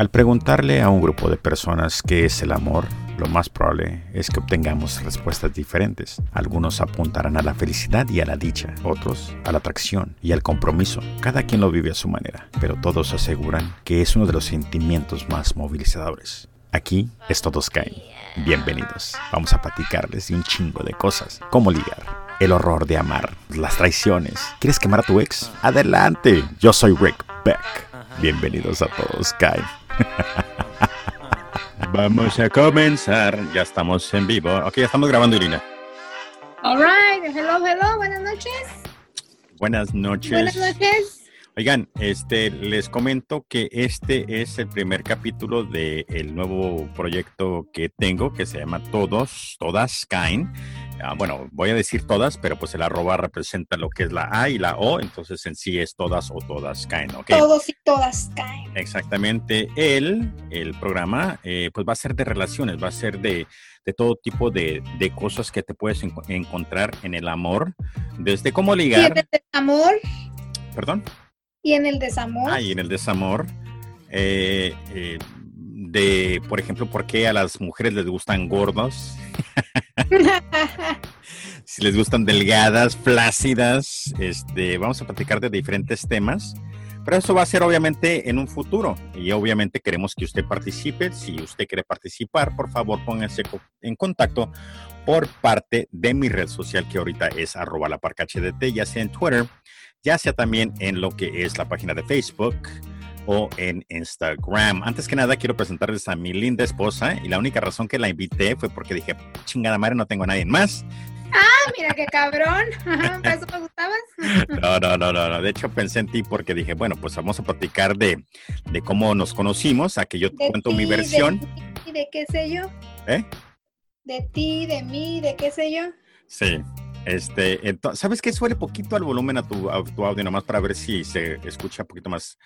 Al preguntarle a un grupo de personas qué es el amor, lo más probable es que obtengamos respuestas diferentes. Algunos apuntarán a la felicidad y a la dicha, otros a la atracción y al compromiso. Cada quien lo vive a su manera, pero todos aseguran que es uno de los sentimientos más movilizadores. Aquí es Todos Caen. Bienvenidos. Vamos a platicarles de un chingo de cosas. Cómo ligar, el horror de amar, las traiciones. ¿Quieres quemar a tu ex? Adelante. Yo soy Rick Beck. Bienvenidos a Todos Caen. Vamos a comenzar. Ya estamos en vivo. Ok, ya estamos grabando, Irina. All right. Hello, hello. Buenas noches. Buenas noches. Buenas noches. Oigan, este, les comento que este es el primer capítulo del nuevo proyecto que tengo que se llama Todos, Todas Caen. Ah, bueno, voy a decir todas, pero pues el arroba representa lo que es la A y la O, entonces en sí es todas o todas caen, ¿ok? Todos y todas caen. Exactamente. El, el programa, eh, pues va a ser de relaciones, va a ser de, de todo tipo de, de, cosas que te puedes en, encontrar en el amor, desde cómo ligar. ¿Y en el desamor? ¿Perdón? ¿Y en el desamor? Ah, y en el desamor. Eh, eh, de, por ejemplo, por qué a las mujeres les gustan gordos. si les gustan delgadas, flácidas, este, vamos a platicar de diferentes temas. Pero eso va a ser obviamente en un futuro y obviamente queremos que usted participe. Si usted quiere participar, por favor póngase en contacto por parte de mi red social que ahorita es arroba la ya sea en Twitter, ya sea también en lo que es la página de Facebook, o en Instagram. Antes que nada, quiero presentarles a mi linda esposa y la única razón que la invité fue porque dije, chingada madre, no tengo a nadie más. Ah, mira qué cabrón. ¿Para eso me gustabas? No, no, no, no, De hecho, pensé en ti porque dije, bueno, pues vamos a platicar de, de cómo nos conocimos, a que yo te cuento mi versión. ¿Y de, de qué sé yo? ¿Eh? De ti, de mí, de qué sé yo. Sí, este, entonces, ¿sabes qué? Suele poquito al volumen a tu, a tu, audio, nomás para ver si se escucha un poquito más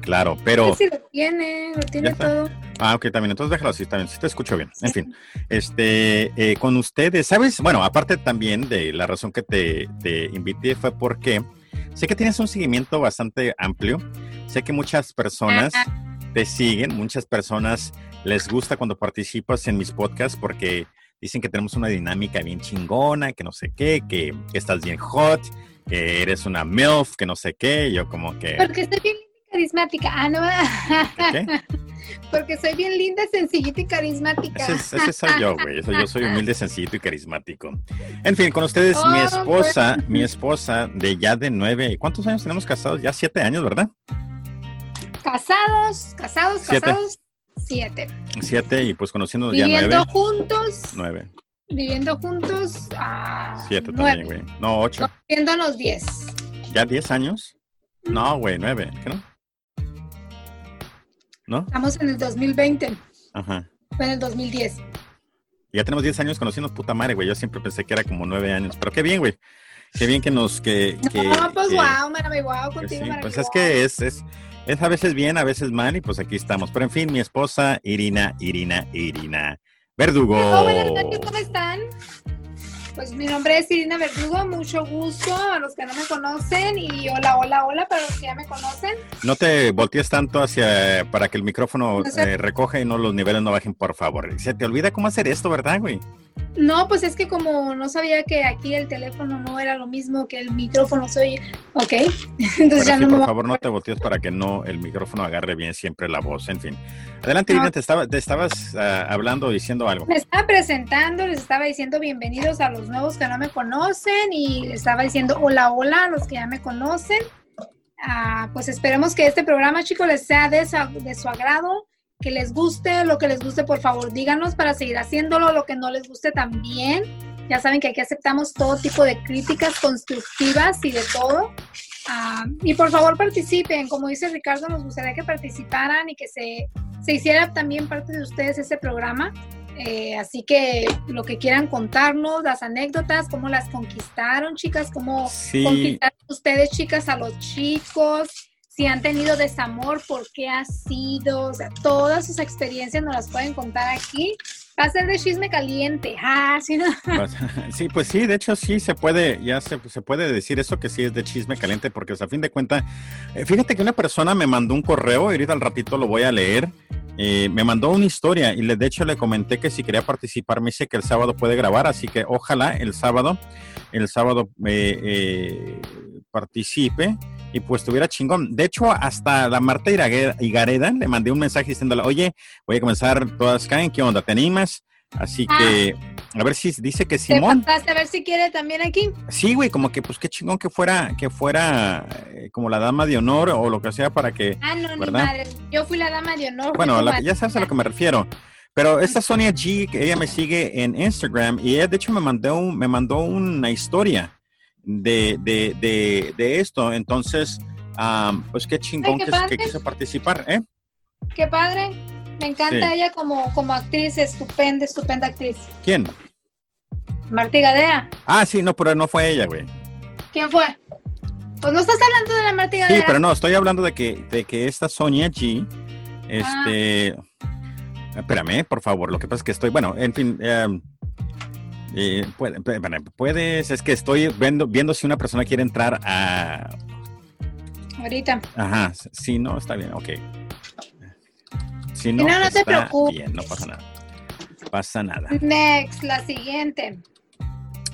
claro, pero... Sí, lo tiene, lo tiene todo. Ah, ok, también, entonces déjalo así, también, si te escucho bien. En fin, este, eh, con ustedes, ¿sabes? Bueno, aparte también de la razón que te, te invité fue porque sé que tienes un seguimiento bastante amplio, sé que muchas personas te siguen, muchas personas les gusta cuando participas en mis podcasts porque dicen que tenemos una dinámica bien chingona, que no sé qué, que, que estás bien hot, que eres una MILF, que no sé qué, yo como que... Porque estoy bien carismática, ah, no. ¿Qué? Porque soy bien linda, sencillita y carismática. Ese, ese soy yo, güey. Yo soy humilde, sencillito y carismático. En fin, con ustedes, mi oh, esposa, mi esposa de ya de nueve, ¿cuántos años tenemos casados? Ya siete años, ¿verdad? Casados, casados, casados. Siete. Siete y pues conociendo ya nueve. Viviendo juntos. Nueve. Viviendo juntos. Ah, Siete también, güey. No, ocho. Viéndonos diez. ¿Ya diez años? No, güey, nueve. ¿Qué no? ¿No? Estamos en el 2020. Ajá. Fue en el 2010. Ya tenemos diez años conociendo puta madre, güey. Yo siempre pensé que era como nueve años. Pero qué bien, güey. Qué bien que nos... Que, que no, pues wow, maravilloso, wow, contigo, sí, Pues es que es, es es a veces bien, a veces mal, y pues aquí estamos. Pero en fin, mi esposa, Irina, Irina, Irina. Verdugo. ¿cómo están? Pues mi nombre es Irina Verdugo, mucho gusto a los que no me conocen y hola, hola, hola para los que ya me conocen. No te voltees tanto hacia para que el micrófono no eh, recoja y no los niveles no bajen, por favor. Se te olvida cómo hacer esto, ¿verdad, güey? No, pues es que como no sabía que aquí el teléfono no era lo mismo que el micrófono, soy. Ok. Entonces ya no Por favor, no te voltees para que no el micrófono agarre bien siempre la voz. En fin. Adelante, Irina, te, estaba, te estabas uh, hablando, diciendo algo. Me estaba presentando, les estaba diciendo bienvenidos a los nuevos que no me conocen y les estaba diciendo hola, hola a los que ya me conocen. Uh, pues esperemos que este programa, chicos, les sea de de su agrado que les guste, lo que les guste, por favor, díganos para seguir haciéndolo, lo que no les guste también. Ya saben que aquí aceptamos todo tipo de críticas constructivas y de todo. Ah, y por favor participen, como dice Ricardo, nos gustaría que participaran y que se, se hiciera también parte de ustedes este programa. Eh, así que lo que quieran contarnos, las anécdotas, cómo las conquistaron, chicas, cómo conquistaron ustedes, chicas, a los chicos, si han tenido desamor, por qué ha sido, o sea, todas sus experiencias nos las pueden contar aquí. Va a ser de chisme caliente. Ah, sí, pues, sí, pues sí, de hecho sí se puede, ya se, se puede decir eso que sí es de chisme caliente, porque a fin de cuentas, eh, fíjate que una persona me mandó un correo, y ahorita al ratito lo voy a leer, eh, me mandó una historia y le, de hecho le comenté que si quería participar, me dice que el sábado puede grabar, así que ojalá el sábado, el sábado eh, eh, participe y pues tuviera chingón. De hecho, hasta la Marta Igareda le mandé un mensaje diciéndole, oye, voy a comenzar todas caen, ¿qué onda? ¿Te animas? Así ah. que, a ver si dice que Simón. ¿Te a ver si quiere también aquí? Sí, güey, como que pues qué chingón que fuera, que fuera eh, como la dama de honor o lo que sea para que. Ah, no, ni madre. Yo fui la dama de honor. Bueno, ya sabes a lo que me refiero. Pero esta Sonia G, que ella me sigue en Instagram y ella de hecho me mandó, me mandó una historia de, de, de, de esto. Entonces, pues qué chingón que, que quiso participar, ¿eh? Qué padre. Me encanta ella como, como actriz, estupenda, estupenda actriz. ¿Quién? Martí Gadea. Ah, sí, no, pero no fue ella, güey. ¿Quién fue? Pues no estás hablando de la Martí Gadea. Sí, pero no, estoy hablando de que, de que esta Sonia G, este... Ah. Espérame, por favor, lo que pasa es que estoy, bueno, en fin... Em, eh, puedes, es que estoy viendo, viendo si una persona quiere entrar a... Ahorita. Ajá, sí, no, está bien, ok. Si no, no, te preocupes. no pasa nada. Pasa nada. Next, la siguiente.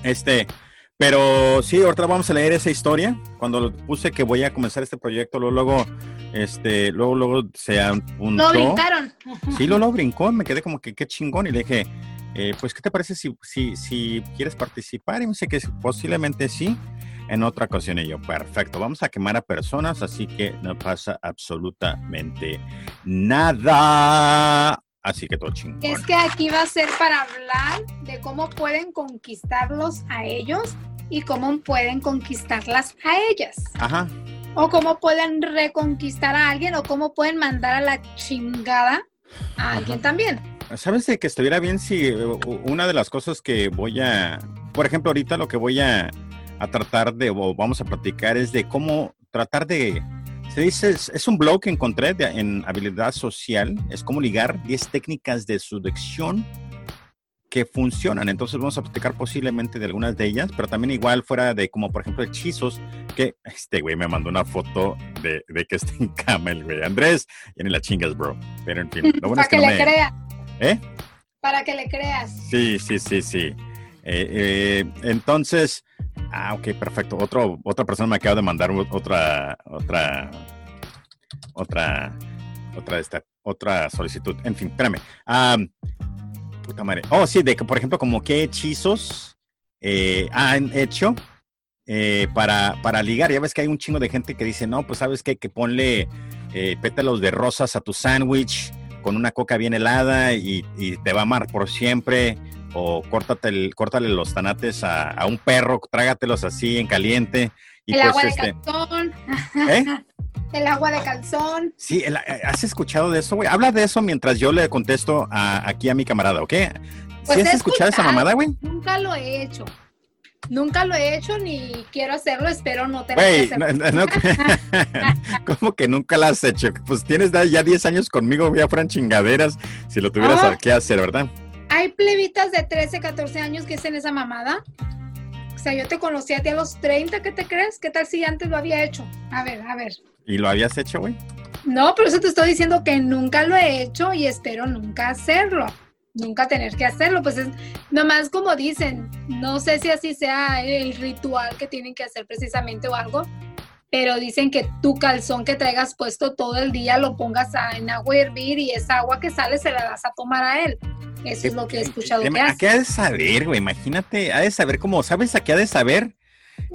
Este, pero sí, ahorita vamos a leer esa historia. Cuando puse que voy a comenzar este proyecto, luego, luego, este, luego, luego se apuntó. Lo brincaron. Sí, lo, lo brincó, me quedé como que qué chingón y le dije, eh, pues, ¿qué te parece si, si, si quieres participar? Y me dice que posiblemente sí en otra ocasión. Y yo, perfecto, vamos a quemar a personas, así que no pasa absolutamente nada. Así que todo chingón. Es que aquí va a ser para hablar de cómo pueden conquistarlos a ellos y cómo pueden conquistarlas a ellas. Ajá. O cómo pueden reconquistar a alguien o cómo pueden mandar a la chingada a alguien también. ¿Sabes de que estuviera bien si eh, una de las cosas que voy a, por ejemplo, ahorita lo que voy a, a tratar de, o vamos a platicar, es de cómo tratar de, se dice, es, un blog que encontré en habilidad social, es cómo ligar 10 técnicas de seducción que funcionan. Entonces vamos a platicar posiblemente de algunas de ellas, pero también igual fuera de como por ejemplo hechizos, que este güey me mandó una foto de, de que está en cama el güey. Andrés, y ni la chingas, bro. Pero en fin, lo bueno es que, le crea. ¿Eh? Para que le creas. Sí, sí, sí, sí. Eh, eh, entonces, Ah, ok, perfecto. Otro, otra persona me acaba de mandar otra, otra, otra, otra, esta, otra solicitud. En fin, espérame. puta madre. Oh, sí, de que, por ejemplo, como qué hechizos eh, han hecho para, para ligar. Ya ves que hay un chingo de gente que dice, no, pues sabes qué, que ponle pétalos de rosas a tu sándwich con una coca bien helada y, y, te va a amar por siempre o córtate el, córtale los tanates a, un perro, trágatelos así en caliente. Y el pues, agua de este, calzón. ¿Eh? El agua de calzón. Sí, eh, ¿has escuchado de eso, güey? Habla de eso mientras yo le contesto aquí a mi camarada, ¿ok? Pues has escuchado esa mamada, güey? Nunca lo he hecho. Nunca lo he hecho ni quiero hacerlo, espero no tener que hacerlo. ¿Cómo que nunca lo has hecho? Pues tienes ya 10 años conmigo, ya fueran chingaderas si lo tuvieras oh. que hacer, ¿verdad? Hay plebitas de 13, 14 años que hacen esa mamada. O sea, yo te conocí a ti a los 30, ¿qué te crees? ¿Qué tal si antes lo había hecho? A ver, a ver. ¿Y lo habías hecho, güey? No, pero eso te estoy diciendo que nunca lo he hecho y espero nunca hacerlo. Nunca tener que hacerlo. Pues es nomás como dicen, no sé si así sea el ritual que tienen que hacer precisamente o algo, pero dicen que tu calzón que traigas puesto todo el día lo pongas en agua hervir y esa agua que sale se la das a tomar a él. Eso es lo que he escuchado. Que ¿A qué ha de saber, güey? Imagínate, ha de saber cómo, ¿sabes a qué ha de saber?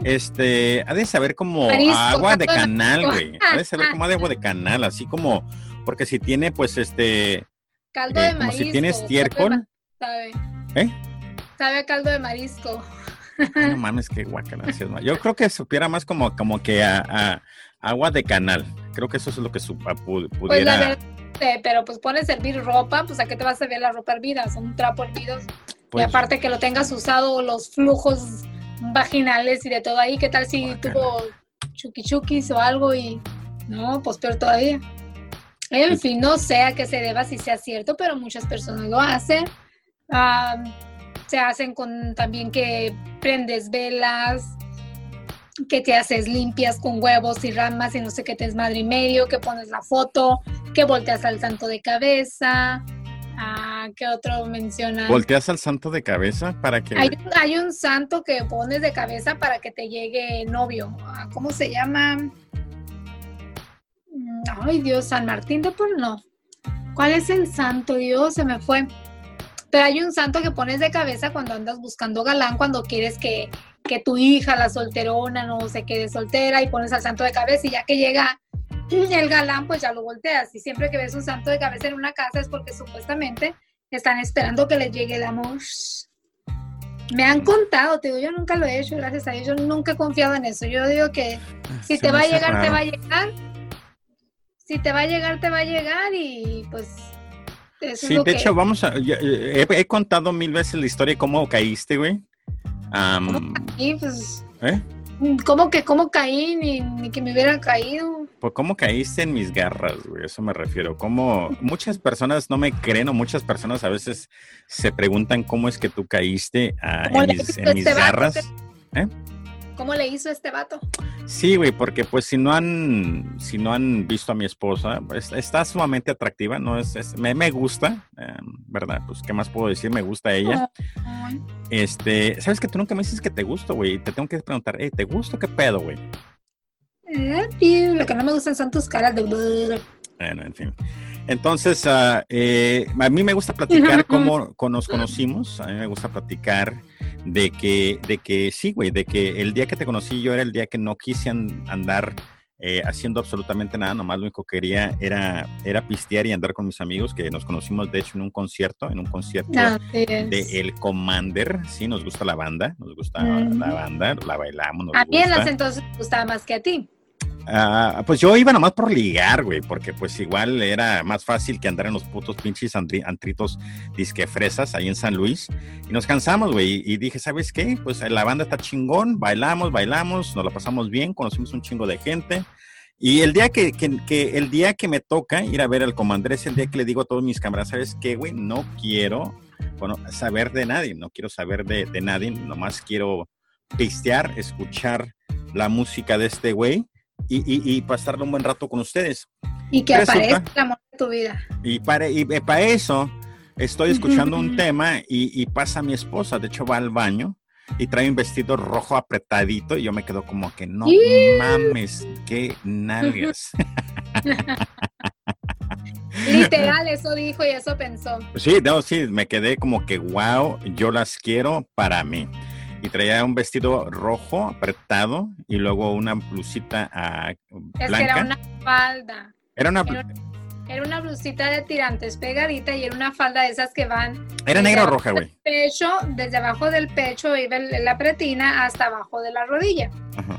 Este, ha de saber como agua de canal, güey. Ha de saber como agua de canal, así como, porque si tiene, pues, este. Caldo de marisco. Como si tiene estiércol. Sabe. ¿Eh? Sabe a caldo de marisco. No mames, qué guacala. Yo creo que supiera más como, como que a, agua de canal. Creo que eso es lo que su, pues, pudiera pero pues pones hervir ropa, pues a qué te vas a servir la ropa hervida, son un trapo hervido. y pues aparte que lo tengas usado los flujos vaginales y de todo ahí, ¿qué tal si tuvo chuki o algo y no, pues peor todavía. En fin, no sé a qué se deba si sea cierto, pero muchas personas lo hacen. se hacen con también que prendes velas, que te haces limpias con huevos y ramas y no sé qué te es madre y medio, que pones la foto, que volteas al santo de cabeza. Ah, ¿Qué otro menciona? ¿Volteas al santo de cabeza para que...? Hay, hay, un santo que pones de cabeza para que te llegue novio. Ah, ¿Cómo se llama? Ay, Dios, San Martín de por no. ¿Cuál es el santo? Dios, se me fue. Pero hay un santo que pones de cabeza cuando andas buscando galán, cuando quieres que, que tu hija, la solterona, no se quede soltera y pones al santo de cabeza y ya que llega el galán, pues ya lo volteas. Y siempre que ves un santo de cabeza en una casa es porque supuestamente están esperando que les llegue el amor. Me han contado, te digo, yo nunca lo he hecho, gracias a Dios, yo nunca he confiado en eso. Yo digo que si te va a llegar, te va a llegar. Si te va a llegar, te va a llegar y pues sí, de hecho, vamos a. he, contado mil veces la historia de cómo caíste, güey. Um, pues, ¿eh? ¿Cómo que cómo caí? Ni, que me hubiera caído. Pues cómo caíste en mis garras, güey, eso me refiero. Como muchas personas no me creen o muchas personas a veces se preguntan cómo es que tú caíste ah, en mis, en mis garras. ¿Eh? ¿Cómo le hizo este vato? Sí, güey, porque pues si no han, si no han visto a mi esposa, pues, está sumamente atractiva, no es, me, me, gusta, em, ¿verdad? Pues qué más puedo decir, me gusta ella. Este, sabes que tú nunca me dices que te gusto, güey, te tengo que preguntar, ¿te gusta qué pedo, güey? Eh, lo que no me gustan son tus caras de... Bueno, en fin. Entonces, ah, eh, a mí me gusta platicar cómo nos conocimos, a mí me gusta platicar de que, de que sí, güey, de que el día que te conocí yo era el día que no quise andar eh, haciendo absolutamente nada, nomás lo único que quería era, era pistear y andar con mis amigos, que nos conocimos de hecho en un concierto, en un concierto de El Commander, sí, nos gusta la banda, nos gusta la banda, la bailamos. a mí en ese entonces gustaba más que a ti. Ah, pues yo iba nomás por ligar, güey, porque pues igual era más fácil que andar en los putos pinches antritos disque fresas ahí en San Luis. Y nos cansamos, güey, y dije, ¿sabes qué? Pues la banda está chingón, bailamos, bailamos, nos la pasamos bien, conocimos un chingo de gente. Y el día que, el día que me toca ir a ver al comandante es el día que le digo a todos mis camaradas, ¿sabes qué, güey? No quiero bueno, saber de nadie, no quiero saber de nadie, nomás quiero pistear, escuchar la música de este güey y, pasarle un buen rato con ustedes. Y que aparezca el amor de tu vida. Y para, y eh, para eso estoy escuchando un tema y, pasa mi esposa, de hecho va al baño y trae un vestido rojo apretadito y yo me quedo como que no mames, qué nalgas. Literal, eso dijo y eso pensó. Sí, no, sí, me quedé como que wow, yo las quiero para mí y traía un vestido rojo apretado y luego una blusita blanca. Es que era una falda. Era una... Era, una blusita de tirantes pegadita y era una falda de esas que van... ¿Era negra o roja, güey? Pecho, desde abajo del pecho iba la pretina hasta abajo de la rodilla. Ajá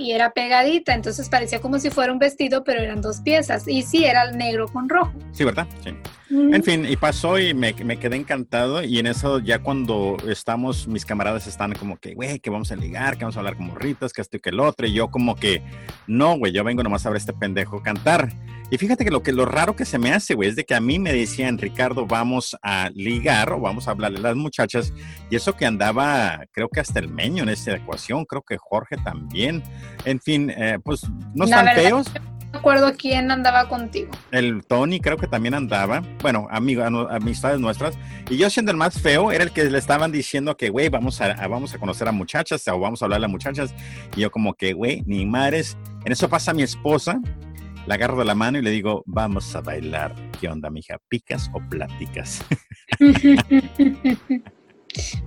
y era pegadita, entonces parecía como si fuera un vestido, pero eran dos piezas. Y sí, era negro con rojo. Sí, ¿verdad? Sí. En fin, y pasó y me, me, quedé encantado. Y en eso, ya cuando estamos, mis camaradas están como que, güey, que vamos a ligar, que vamos a hablar como ritas, que esto y que el otro. Y yo, como que, no, güey, yo vengo nomás a ver este pendejo cantar. Y fíjate que lo que lo raro que se me hace, güey, es de que a mí me decían, Ricardo, vamos a ligar o vamos a hablarle a las muchachas. Y eso que andaba, creo que hasta el meño en esta ecuación, creo que Jorge también. En fin, eh, pues no están feos. No acuerdo quién andaba contigo. El Tony creo que también andaba. Bueno, amigo, amistades nuestras. Y yo siendo el más feo, era el que le estaban diciendo que, güey, vamos a, vamos a conocer a muchachas o vamos a hablar a muchachas. Y yo como que, güey, ni madres. En eso pasa mi esposa la agarro de la mano y le digo, vamos a bailar. ¿Qué onda, mija? ¿Picas o pláticas?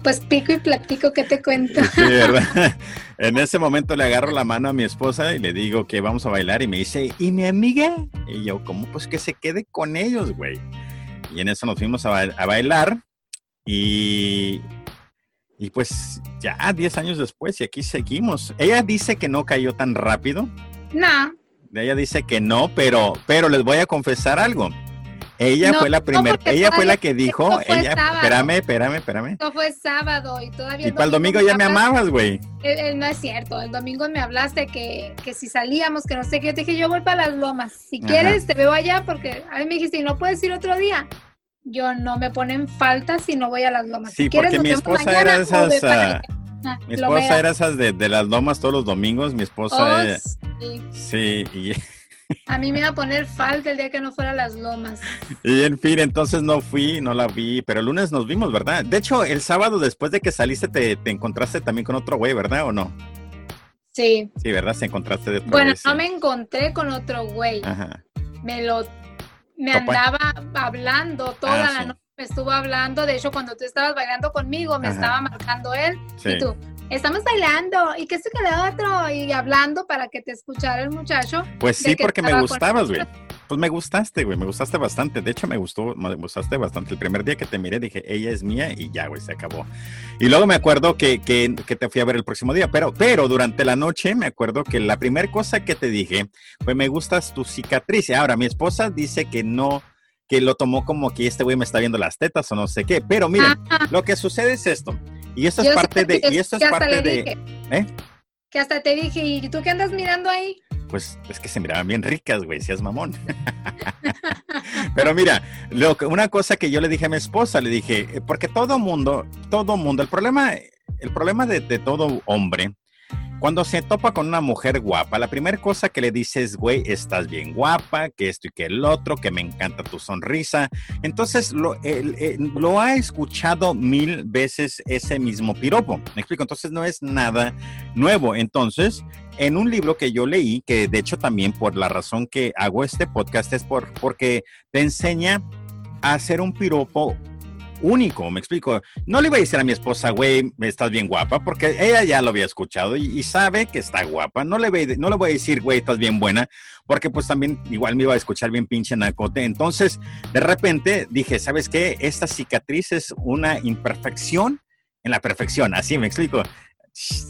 Pues pico y platico, ¿qué te cuento? Sí, ¿verdad? En ese momento le agarro la mano a mi esposa y le digo que vamos a bailar y me dice, ¿y mi amiga? Y yo, ¿cómo? Pues que se quede con ellos, güey. Y en eso nos fuimos a, bailar y, y pues ya 10 años después y aquí seguimos. Ella dice que no cayó tan rápido. No. Ella dice que no, pero, pero les voy a confesar algo. Ella fue la primera, ella fue la que dijo, ella, espérame, espérame, espérame. No fue sábado y todavía. Y para el domingo ya me amabas, güey. no es cierto, el domingo me hablaste que, que si salíamos, que no sé qué, yo te dije, yo voy para las lomas. Si quieres, te veo allá porque a mí me dijiste, ¿y no puedes ir otro día? Yo no me ponen falta si no voy a las lomas. Sí, si quieres, porque mi esposa era esas Ah, Mi Lomera. esposa era esas de, de las lomas todos los domingos. Mi esposa. Oh, eh, sí. sí, y, A mí me iba a poner falta el día que no fuera a las lomas. y en fin, entonces no fui, no la vi, pero el lunes nos vimos, ¿verdad? De hecho, el sábado después de que saliste te, te encontraste también con otro güey, ¿verdad? ¿O no? Sí. Sí, ¿verdad? Se encontraste de Bueno, no me encontré con otro güey. Ajá. Me lo me andaba hablando toda Ah, la sí. noche. Me estuvo hablando. De hecho, cuando tú estabas bailando conmigo, me Ajá. estaba marcando él. Sí. Y tú, estamos bailando. ¿Y qué esto que lo otro? Y hablando para que te escuchara el muchacho. Pues de sí, que porque me gustabas, güey. Pues me gustaste, güey, me gustaste bastante. De hecho, me gustó, me gustaste bastante. El primer día que te miré dije, ella es mía y ya, güey, se acabó. Y luego me acuerdo que, que, que te fui a ver el próximo día, pero, pero durante la noche me acuerdo que la primera cosa que te dije fue, me gustas tu cicatriz. Y ahora, mi esposa dice que no, que lo tomó como que este güey me está viendo las tetas o no sé qué. Pero miren, lo que sucede es esto. Y esto es parte de, y esto es parte de, ¿eh? Que hasta te dije, ¿y tú qué andas mirando ahí? Pues es que se miraban bien ricas, güey, si es mamón. Pero mira, lo una cosa que yo le dije a mi esposa, le dije, eh, porque todo mundo, todo mundo, el problema, el problema de todo hombre, cuando se topa con una mujer guapa, la primera cosa que le dice es, güey, estás bien guapa, que esto y que el otro, que me encanta tu sonrisa. Entonces, lo, ha escuchado mil veces ese mismo piropo. ¿Me explico? Entonces, no es nada nuevo. Entonces, en un libro que yo leí, que de hecho también por la razón que hago este podcast es por, porque te enseña a hacer un piropo único, me explico. No le iba a decir a mi esposa, güey, estás bien guapa, porque ella ya lo había escuchado y, y sabe que está guapa. No le, voy, no le voy a decir, güey, estás bien buena, porque pues también igual me iba a escuchar bien pinche nacote. Entonces, de repente dije, ¿sabes qué? Esta cicatriz es una imperfección en la perfección, así me explico.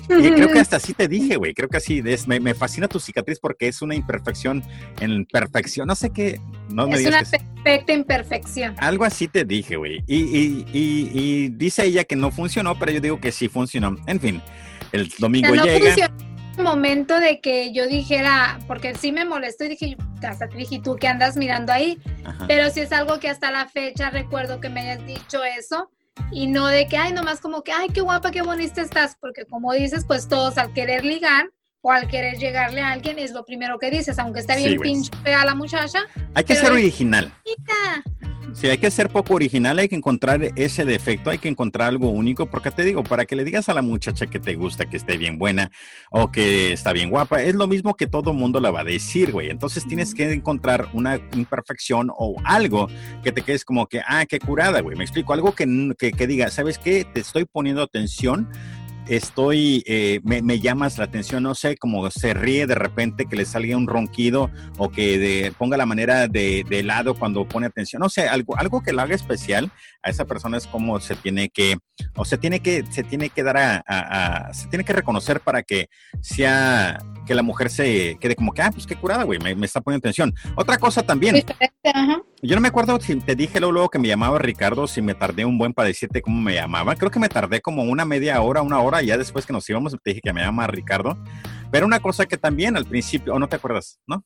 Y creo que hasta así te dije, güey. Creo que así es. Me, me fascina tu cicatriz porque es una imperfección en perfección. No sé qué. No me es digas una que perfecta imperfección. Algo así te dije, güey. Y, y, y, y dice ella que no funcionó, pero yo digo que sí funcionó. En fin, el O domingo sea, no llega. funcionó el momento de que yo dijera, porque sí me molestó y dije, hasta te dije, ¿y tú qué andas mirando ahí? Ajá. Pero si es algo que hasta la fecha recuerdo que me hayas dicho eso y no de que, ay, nomás como que, ay, qué guapa, qué bonita estás, porque como dices, pues todos al querer ligar o al querer llegarle a alguien es lo primero que dices, aunque está Sí, bien güey. pinche fea la muchacha. Hay que ser original. "Mira". Sí, hay que ser poco original, hay que encontrar ese defecto, hay que encontrar algo único, porque te digo, para que le digas a la muchacha que te gusta, que esté bien buena o que está bien guapa, es lo mismo que todo mundo la va a decir, güey. Entonces tienes que encontrar una imperfección o algo que te quedes como que, ah, qué curada, güey. Me explico, algo que, que, que diga, ¿sabes qué? Te estoy poniendo atención. Estoy, eh, me, me llamas la atención, no sé, como se ríe de repente, que le salga un ronquido o que de- ponga la manera de, de lado cuando pone atención. No sé, algo, algo que lo haga especial a esa persona es como se tiene que, o se tiene que, se tiene que dar a, a- a- se tiene que reconocer para que sea, que la mujer se quede como que, ah, pues qué curada, güey, me, me está poniendo atención. Otra cosa también, yo no me acuerdo si te dije luego, luego que me llamaba Ricardo, si me tardé un buen para decirte cómo me llamaba. Creo que me tardé como una media hora, una hora, ya después que nos íbamos te dije que me llama Ricardo. Pero una cosa que también al principio, o no te acuerdas, ¿no?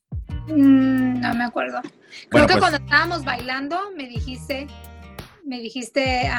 Mm, no me acuerdo. Creo Bueno, que pues- cuando estábamos bailando me dijiste, me dijiste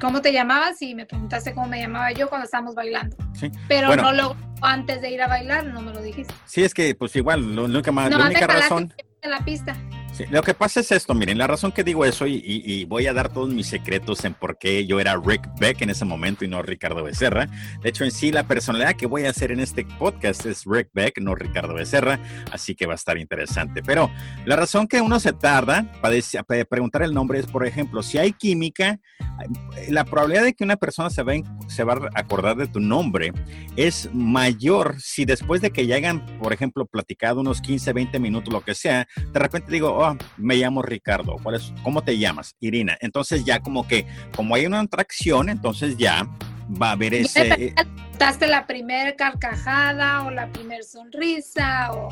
cómo te llamabas y me preguntaste cómo me llamaba yo cuando estábamos bailando. Sí. Pero Bueno. no lo antes de ir a bailar no me lo dijiste. Sí, es que pues igual, lo, lo que más, no, la única razón... en la pista. Sí, lo que pasa es esto, miren, la razón que digo eso y, y- y voy a dar todos mis secretos en por qué yo era Rick Beck en ese momento y no Ricardo Becerra. De hecho, en sí, la personalidad que voy a hacer en este podcast es Rick Beck, no Ricardo Becerra, así que va a estar interesante. Pero la razón que uno se tarda para, para preguntar el nombre es, por ejemplo, si hay química, la probabilidad de que una persona se va, a en- se va a acordar de tu nombre es mayor si después de que ya hayan, por ejemplo, platicado unos 15, 20 minutos, lo que sea, de repente digo, oh, me llamo Ricardo, ¿cuál es, ¿cómo te llamas? Irina. Entonces ya como que, como hay una atracción, entonces ya va a haber ese... Daste la primer carcajada o la primer sonrisa o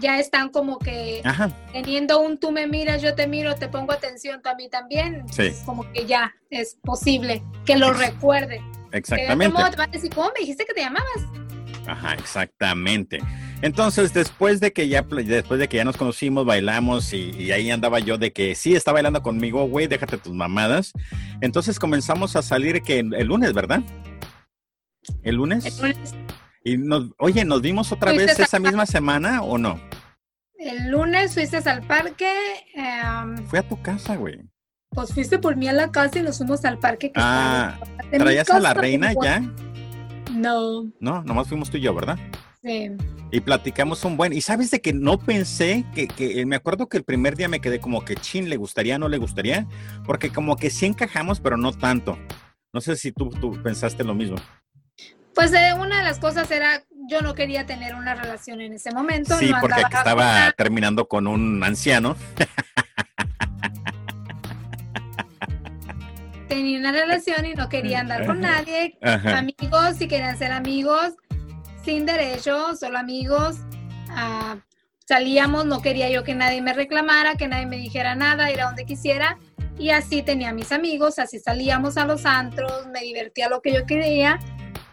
ya están como que Ajá, teniendo un tú me miras, yo te miro, te pongo atención, tú a mí también. Sí. Es como que ya es posible que lo recuerde. Exactamente. modo te van a decir, ¿cómo me dijiste que te llamabas? Ajá, exactamente. Entonces, después de que ya después de que ya nos conocimos, bailamos y, y ahí andaba yo de que sí está bailando conmigo, güey, déjate tus mamadas. Entonces comenzamos a salir que el lunes, ¿verdad? ¿El lunes? El lunes. Y nos, oye, ¿nos vimos otra vez esa misma semana o no? El lunes fuiste al parque, em, Fui a tu casa, güey. pues fuiste por mí a la casa y nos fuimos al parque que Ah, ¿Traías a la reina ya? No, No, nomás fuimos tú y yo, ¿verdad? sí. Y platicamos un buen. Y sabes de que no pensé que, que me acuerdo que el primer día me quedé como que chin, le gustaría, no le gustaría, porque como que sí encajamos, pero no tanto. No sé si tú, tú pensaste lo mismo. Pues eh, una de las cosas era, yo no quería tener una relación en ese momento. Sí, no porque estaba terminando con un anciano. tenía una relación y no quería andar con nadie. Ajá. Amigos, si querían ser amigos, sin derecho, solo amigos. Ah, salíamos, no quería yo que nadie me reclamara, que nadie me dijera nada, ir a donde quisiera. Y así tenía mis amigos, así salíamos a los antros, me divertía lo que yo quería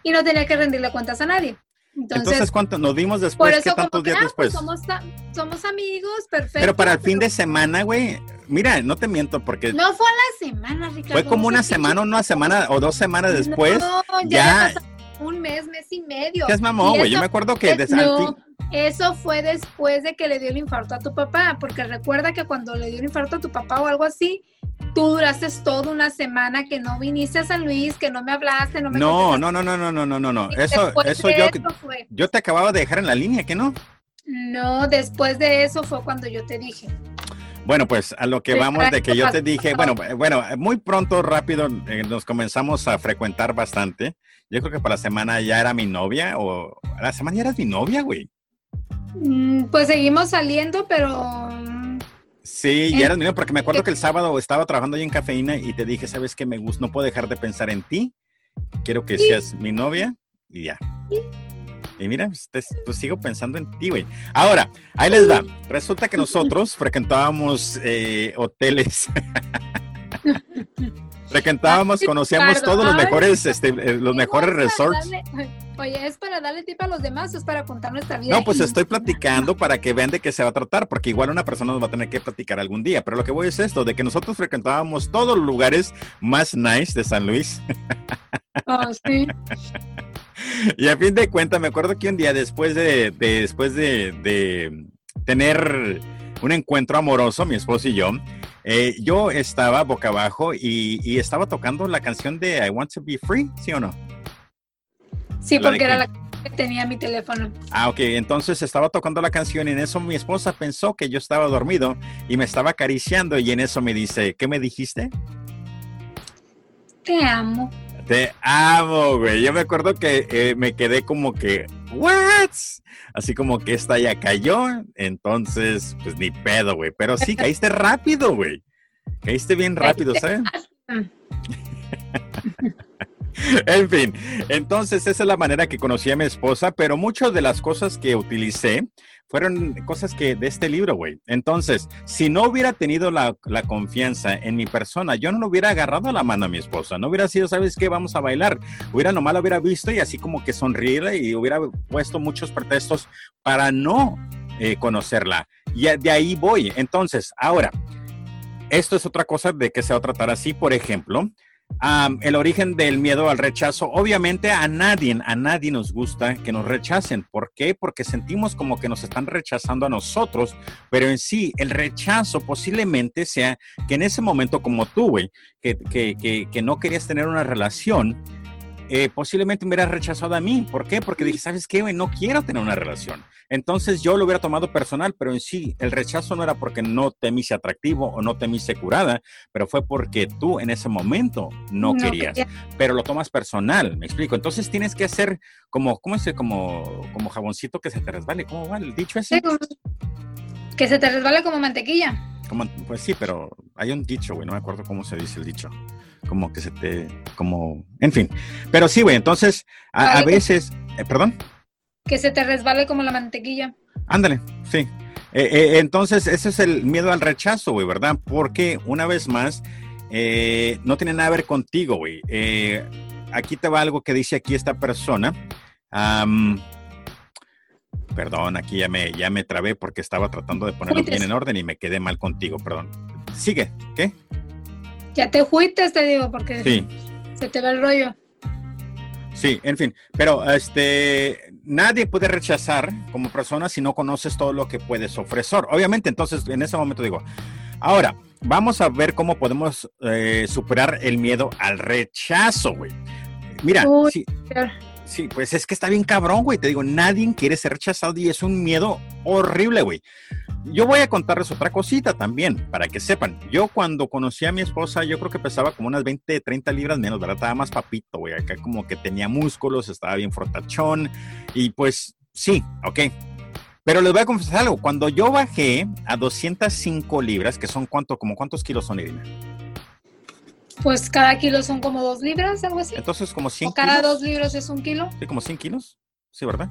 y no tenía que rendirle cuentas a nadie. Entonces, Entonces, ¿cuánto nos vimos por después? eso ¿Qué tantos que, días ah, después? pues somos, ta- somos amigos, perfecto. Pero para el fin de semana, güey, mira, no te miento, porque No fue a la semana, Ricardo. fue como una semana, pinche- una semana o dos semanas después. No, ya- ya, un mes, mes y medio. ¿Qué es mamón, güey? Yo me acuerdo que al no, eso fue después de que le dio el infarto a tu papá, porque recuerda que cuando le dio el infarto a tu papá o algo así, tú duraste toda una semana que no viniste a San Luis, que no me hablaste, no me No, no, no, no, no, no, no, no, Eso, eso yo, eso fue. yo te acababa de dejar en la línea, ¿que no? No, después de eso fue cuando yo te dije. Bueno, pues a lo que vamos de que yo te dije, bueno, bueno, muy pronto, rápido, eh, nos comenzamos a frecuentar bastante. Yo creo que para la semana ya era mi novia o a la semana ya eras mi novia, güey. Mm, Pues seguimos saliendo, pero Sí, ya eras mi novia porque me acuerdo que el sábado estaba trabajando ahí en cafeína y te dije, sabes que me gusta, no puedo dejar de pensar en ti. Quiero que Sí. seas mi novia y ya. Y mira, pues, te- pues sigo pensando en ti, güey. Ahora, ahí les va. Resulta que nosotros frecuentábamos eh, hoteles. frecuentábamos, conocíamos Ricardo, todos los mejores, este, eh, los mejores resorts. darle- oye, ¿es para darle tip a los demás o es para contar nuestra vida? No, pues estoy platicando para que vean de qué se va a tratar, porque igual una persona nos va a tener que platicar algún día. Pero lo que voy es esto, de que nosotros frecuentábamos todos los lugares más nice de San Luis. Oh, sí. Y a fin de cuentas, me acuerdo que un día después de, de- después de, de tener un encuentro amoroso, mi esposo y yo, eh, yo estaba boca abajo y, y estaba tocando la canción de I Want to Be Free, ¿sí o no? Sí, ¿La de porque era la que tenía mi teléfono. Ah, ok, entonces estaba tocando la canción y en eso mi esposa pensó que yo estaba dormido y me estaba acariciando y en eso me dice, ¿qué me dijiste? Te amo. Te amo, güey. Yo me acuerdo que eh, me quedé como que, ¿what? Así como que esta ya cayó. Entonces, pues ni pedo, güey. Pero sí, caíste rápido, güey. Caíste bien rápido, ¿sabes? En fin, entonces esa es la manera que conocí a mi esposa, pero muchas de las cosas que utilicé fueron cosas que de este libro, güey. Entonces, si no hubiera tenido la, confianza en mi persona, yo no le hubiera agarrado la mano a mi esposa, no hubiera sido, ¿sabes qué? Vamos a bailar. Hubiera nomás hubiera visto y así como que sonreírle y hubiera puesto muchos pretextos para no eh, conocerla. Y de ahí voy. Entonces, ahora, esto es otra cosa de que se va a tratar así, por ejemplo. Um, el origen del miedo al rechazo. Obviamente a nadie, a nadie nos gusta que nos rechacen. ¿Por qué? Porque sentimos como que nos están rechazando a nosotros, pero en sí el rechazo posiblemente sea que en ese momento como tú, güey, que, que, que, que no querías tener una relación, eh, posiblemente me hubieras rechazado a mí. ¿Por qué? Porque dije, ¿sabes qué? No quiero tener una relación. Entonces yo lo hubiera tomado personal, pero en sí el rechazo no era porque no te mise atractivo o no te mise curada, pero fue porque tú en ese momento no, querías. quería. Pero lo tomas personal, me explico. Entonces tienes que hacer como, ¿cómo es? Como, como jaboncito que se te resbale. ¿Cómo va el dicho ese? Que se te resbale como mantequilla. Como- pues sí, pero hay un dicho, güey, no me acuerdo cómo se dice el dicho. Como que se te, como, en fin. Pero sí, güey, entonces a, veces, eh, perdón. Que se te resbale como la mantequilla. Ándale, sí. Eh, eh, entonces, ese es el miedo al rechazo, güey, ¿verdad? Porque, una vez más, eh, no tiene nada que ver contigo, güey. Aquí te va algo que dice aquí esta persona. Perdón, aquí ya me, ya me trabé porque estaba tratando de ponerlo bien en orden y me quedé mal contigo, perdón. Sigue, ¿qué? Ya te fuiste, te digo, porque Sí. se te va el rollo. Sí, en fin, pero este, nadie puede rechazar como persona si no conoces todo lo que puedes ofrecer. Obviamente, entonces, en ese momento digo, ahora, vamos a ver cómo podemos eh, superar el miedo al rechazo, güey. Mira, sí, sí, pues es que está bien cabrón, güey. Te digo, nadie quiere ser rechazado y es un miedo horrible, güey. Yo voy a contarles otra cosita también, para que sepan. Yo cuando conocí a mi esposa, yo creo que pesaba como unas 20, 30 libras menos, ¿verdad? Estaba más papito, güey. Acá como que tenía músculos, estaba bien frotachón. Y pues sí, ok. Pero les voy a confesar algo. Cuando yo bajé a 205 libras, que son cuánto, como cuántos kilos son, Irina? Pues cada kilo son como dos libras, algo así. Entonces como 100 o cada dos libros es un kilo. Sí, como 100 kilos. Sí, ¿verdad?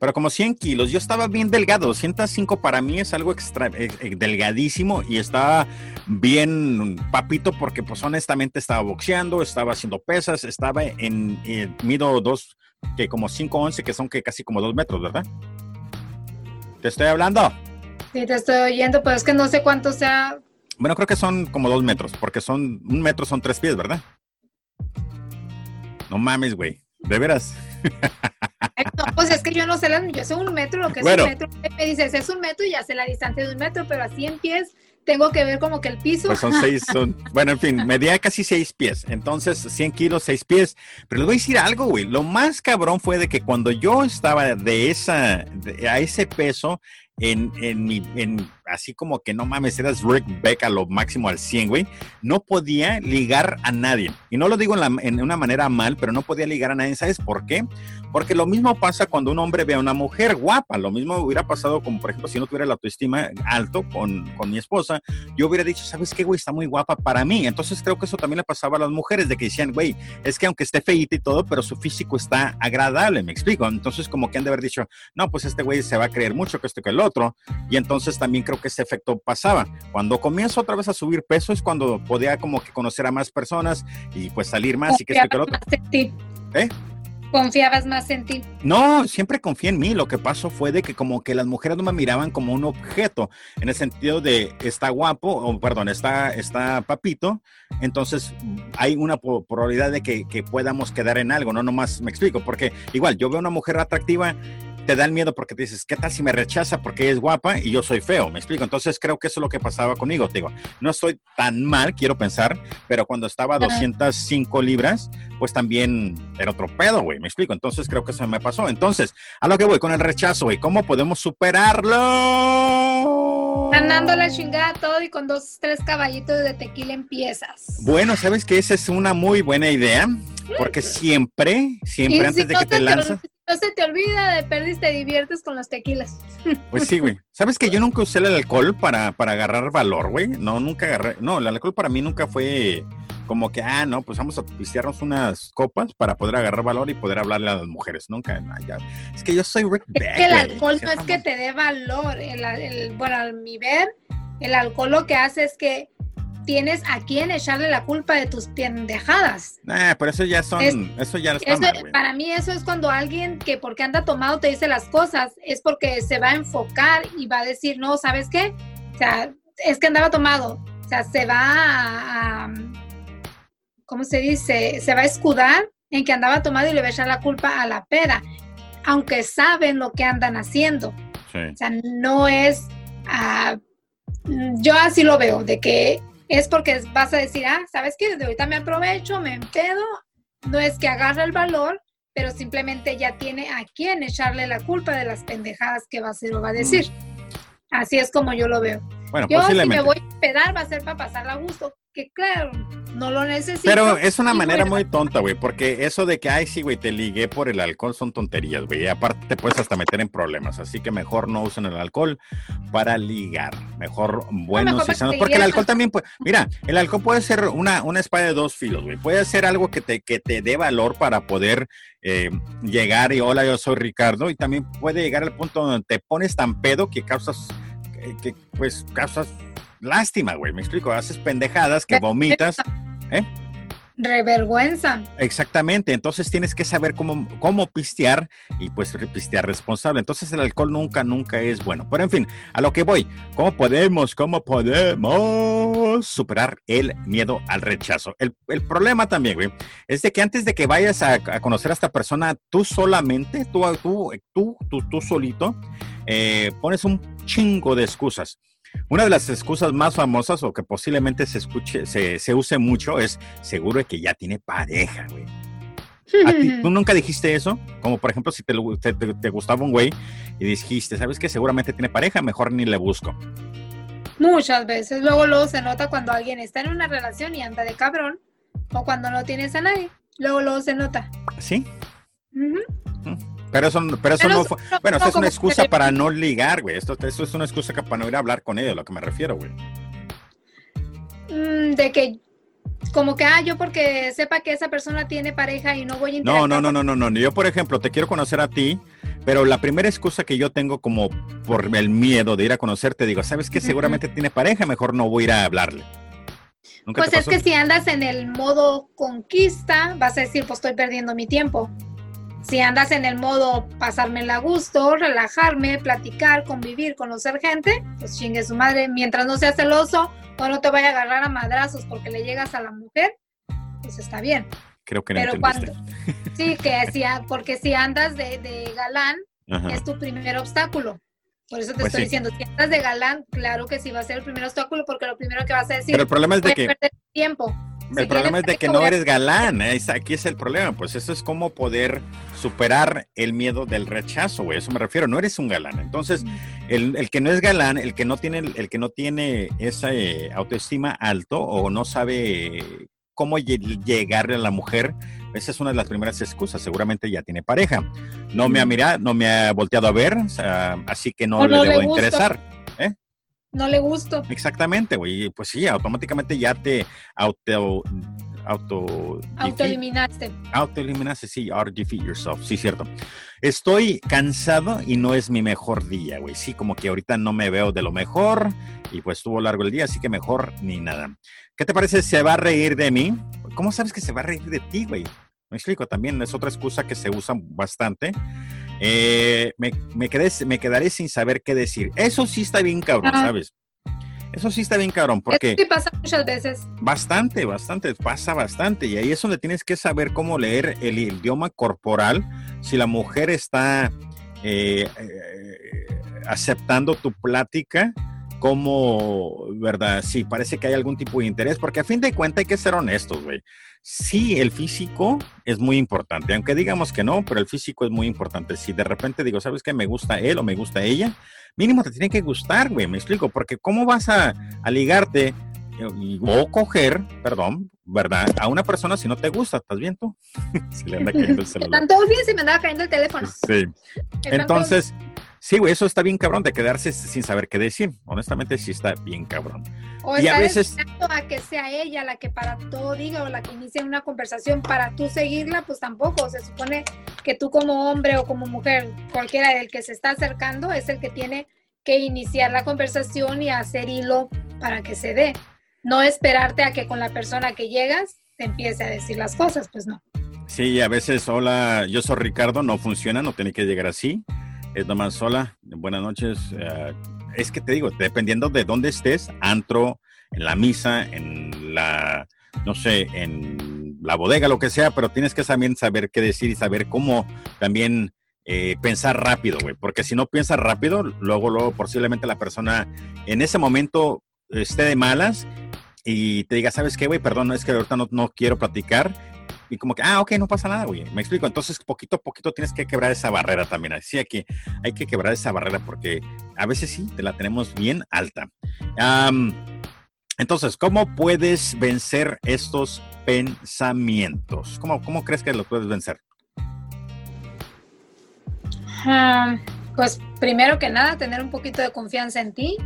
Pero como 100 kilos, yo estaba bien delgado. 105 para mí es algo extra, eh, eh, delgadísimo y estaba bien papito porque pues honestamente estaba boxeando, estaba haciendo pesas, estaba en, eh, mido dos, que como 5'11, que son que casi como dos metros, ¿verdad? ¿Te estoy hablando? Sí, te estoy oyendo, pero es que no sé cuánto sea. Bueno, creo que son como dos metros, porque son, un metro son tres pies, ¿verdad? No mames, güey. De veras. No, pues es que yo no sé, yo sé un metro, lo que es un metro. Me dices, es un metro y ya sé la distancia de un metro, pero así en pies tengo que ver como que el piso. Pues son seis, son, bueno, en fin, medía casi seis pies. Entonces, 100 kilos, seis pies. Pero les voy a decir algo, güey. Lo más cabrón fue de que cuando yo estaba de esa, a ese peso, en, en, mi, en así como que no mames, eras Rick Beck a lo máximo al 100, güey, no podía ligar a nadie. Y no lo digo en, la, en, una manera mal, pero no podía ligar a nadie. ¿Sabes por qué? Porque lo mismo pasa cuando un hombre ve a una mujer guapa. Lo mismo hubiera pasado como, por ejemplo, si no tuviera la autoestima alto con, con mi esposa, yo hubiera dicho, ¿sabes qué, güey? Está muy guapa para mí. Entonces creo que eso también le pasaba a las mujeres, de que decían, güey, es que aunque esté feita y todo, pero su físico está agradable, me explico. Entonces como que han de haber dicho, no, pues este güey se va a creer mucho que esto que el otro. Y entonces también creo que ese efecto pasaba. Cuando comienzo otra vez a subir peso es cuando podía como que conocer a más personas y pues salir más y que esto que otro. ¿Eh? ¿Confiabas más en ti? No, siempre confié en mí. Lo que pasó fue de que como que las mujeres no me miraban como un objeto, en el sentido de está guapo, o perdón, está, está papito, entonces hay una probabilidad de que, que podamos quedar en algo, no nomás me explico, porque igual yo veo una mujer atractiva te da el miedo porque te dices, ¿qué tal si me rechaza porque es guapa y yo soy feo? Me explico. Entonces creo que eso es lo que pasaba conmigo. Te digo, no estoy tan mal, quiero pensar, pero cuando estaba a 205 libras, pues también era otro pedo, güey. Me explico. Entonces creo que eso me pasó. Entonces, a lo que voy con el rechazo, güey, ¿cómo podemos superarlo? Ganando la chingada todo y con dos, tres caballitos de tequila empiezas. Bueno, ¿sabes que Esa es una muy buena idea. Porque siempre, siempre antes de que te lanzas. No se te olvida de perder te diviertes con los tequilas. Pues sí, güey. ¿Sabes que yo nunca usé el alcohol para, para agarrar valor, güey? No, nunca agarré. No, el alcohol para mí nunca fue como que, ah, no, pues vamos a pistearnos unas copas para poder agarrar valor y poder hablarle a las mujeres. Nunca, Es que yo soy Rick Es que el alcohol no es que te dé valor. El, el, bueno, a mi ver, el alcohol lo que hace es que tienes a quién echarle la culpa de tus pendejadas. Eh, pero eso ya son, eso ya es Para mí eso es cuando alguien que porque anda tomado te dice las cosas, es porque se va a enfocar y va a decir, no, ¿sabes qué? O sea, es que andaba tomado. O sea, se va a, ¿cómo se dice? Se va a escudar en que andaba tomado y le va a echar la culpa a la peda, aunque saben lo que andan haciendo. O sea, no es... Ah, yo así lo veo, de que es porque vas a decir, ah, ¿sabes qué? Desde ahorita me aprovecho, me empedo. No es que agarra el valor, pero simplemente ya tiene a quién echarle la culpa de las pendejadas que va a hacer o va a decir. Así es como yo lo veo. Bueno, yo si me voy a empedar va a ser para pasarla a gusto que claro, no lo necesito. Pero es una manera muy tonta, güey, porque eso de que, ay, sí, güey, te ligué por el alcohol son tonterías, güey. Y aparte te puedes hasta meter en problemas, así que mejor no usen el alcohol para ligar. Mejor buenos y sanos. Porque el alcohol también puede, mira, el alcohol puede ser una, una espada de dos filos, güey. Puede ser algo que te, que te dé valor para poder eh, llegar y hola, yo soy Ricardo. Y también puede llegar al punto donde te pones tan pedo que causas, que pues causas lástima, güey. Me explico, haces pendejadas que vomitas. ¿eh? Revergüenza. Exactamente, entonces tienes que saber cómo, cómo pistear y pues pistear responsable. Entonces el alcohol nunca, nunca es bueno. Pero en fin, a lo que voy, ¿cómo podemos? ¿Cómo podemos superar el miedo al rechazo. El, problema también, güey, es de que antes de que vayas a, conocer a esta persona, tú solamente, tú, tú, tú, tú, tú solito, eh, pones un chingo de excusas. Una de las excusas más famosas o que posiblemente se escuche, se, se use mucho es seguro de que ya tiene pareja, güey. ¿Tú nunca dijiste eso? Como por ejemplo, si te, te, gustaba un güey y dijiste, ¿sabes que Seguramente tiene pareja, mejor ni le busco. Muchas veces. Luego, luego se nota cuando alguien está en una relación y anda de cabrón, o cuando no tienes a nadie. Luego, luego se nota. ¿Sí? Pero eso, pero eso no fue. Bueno, eso es una excusa para no ligar, güey. Esto, esto es una excusa para no ir a hablar con ella, a lo que me refiero, güey. Mm, de que como que, ah, yo porque sepa que esa persona tiene pareja y no voy a No, no, no, no, no, no. Yo, por ejemplo, te quiero conocer a ti, pero la primera excusa que yo tengo como por el miedo de ir a conocerte, digo, ¿sabes que Seguramente tiene pareja, mejor no voy a ir a hablarle. Pues es que si andas en el modo conquista, vas a decir, pues estoy perdiendo mi tiempo. Si andas en el modo pasarme a gusto, relajarme, platicar, convivir, conocer gente, pues chingue su madre. Mientras no seas celoso o no te vaya a agarrar a madrazos porque le llegas a la mujer, pues está bien. Creo que no Pero cuando, sí, que si, porque si andas de, galán, es tu primer obstáculo. Por eso te pues estoy diciendo, si andas de galán, claro que sí va a ser el primer obstáculo, porque lo primero que vas a decir Pero el problema es de que perder tiempo. El problema es de que no eres galán, ¿eh? aquí es el problema, pues eso es como poder superar el miedo del rechazo, güey, eso me refiero, no eres un galán. Entonces, el, que no es galán, el que no tiene, el que no tiene esa eh, autoestima alto o no sabe cómo llegarle a la mujer, esa es una de las primeras excusas. Seguramente ya tiene pareja. No me ha mirado, no me ha volteado a ver, así que no, le debo interesar. ¿eh? no le gusto. Exactamente, güey. Pues sí, automáticamente ya te auto auto autoeliminaste. Autoeliminaste, sí, out defeat yourself, sí, cierto. Estoy cansado y no es mi mejor día, güey. Sí, como que ahorita no me veo de lo mejor y pues estuvo largo el día, así que mejor ni nada. ¿Qué te parece? ¿Se va a reír de mí? ¿Cómo sabes que se va a reír de ti, güey? Me explico, también es otra excusa que se usa bastante. Eh, me, me, quedé, me quedaré sin saber qué decir. Eso sí está bien cabrón, ¿sabes? Eso sí está bien cabrón, porque... Eso sí pasa muchas veces. Bastante, bastante, pasa bastante. Y ahí es donde tienes que saber cómo leer el idioma corporal. Si la mujer está eh, eh, aceptando tu plática, como, ¿verdad? Sí, parece que hay algún tipo de interés, porque a fin de cuentas hay que ser honestos, güey sí, el físico es muy importante, aunque digamos que no, pero el físico es muy importante. Si de repente digo, ¿sabes qué? Me gusta él o me gusta ella, mínimo te tiene que gustar, güey, me explico, porque ¿cómo vas a, ligarte eh, o coger, perdón, ¿verdad? A una persona si no te gusta, ¿estás bien tú? se le anda cayendo el celular. Todos bien, se me anda cayendo el teléfono. Sí. Entonces, Sí, güey, eso está bien cabrón de quedarse sin saber qué decir. Honestamente, sí está bien cabrón. O y a veces a que sea ella la que para todo diga o la que inicie una conversación para tú seguirla, pues tampoco. Se supone que tú como hombre o como mujer, cualquiera del que se está acercando, es el que tiene que iniciar la conversación y hacer hilo para que se dé. No esperarte a que con la persona que llegas te empiece a decir las cosas, pues no. Sí, a veces, hola, yo soy Ricardo, no funciona, no tiene que llegar así es nomás sola. Buenas noches. Eh, es que te digo, dependiendo de dónde estés, antro, en la misa, en la, no sé, en la bodega, lo que sea, pero tienes que también saber qué decir y saber cómo también eh, pensar rápido, güey. Porque si no piensas rápido, luego, luego posiblemente la persona en ese momento esté de malas y te diga, ¿sabes qué, güey? Perdón, es que ahorita no, no quiero platicar y como que, ah, ok, no pasa nada, güey. Me explico. Entonces, poquito a poquito tienes que quebrar esa barrera también. Así que hay que quebrar esa barrera porque a veces sí, te la tenemos bien alta. entonces, ¿cómo puedes vencer estos pensamientos? ¿Cómo, cómo crees que lo puedes vencer? pues primero que nada, tener un poquito de confianza en ti.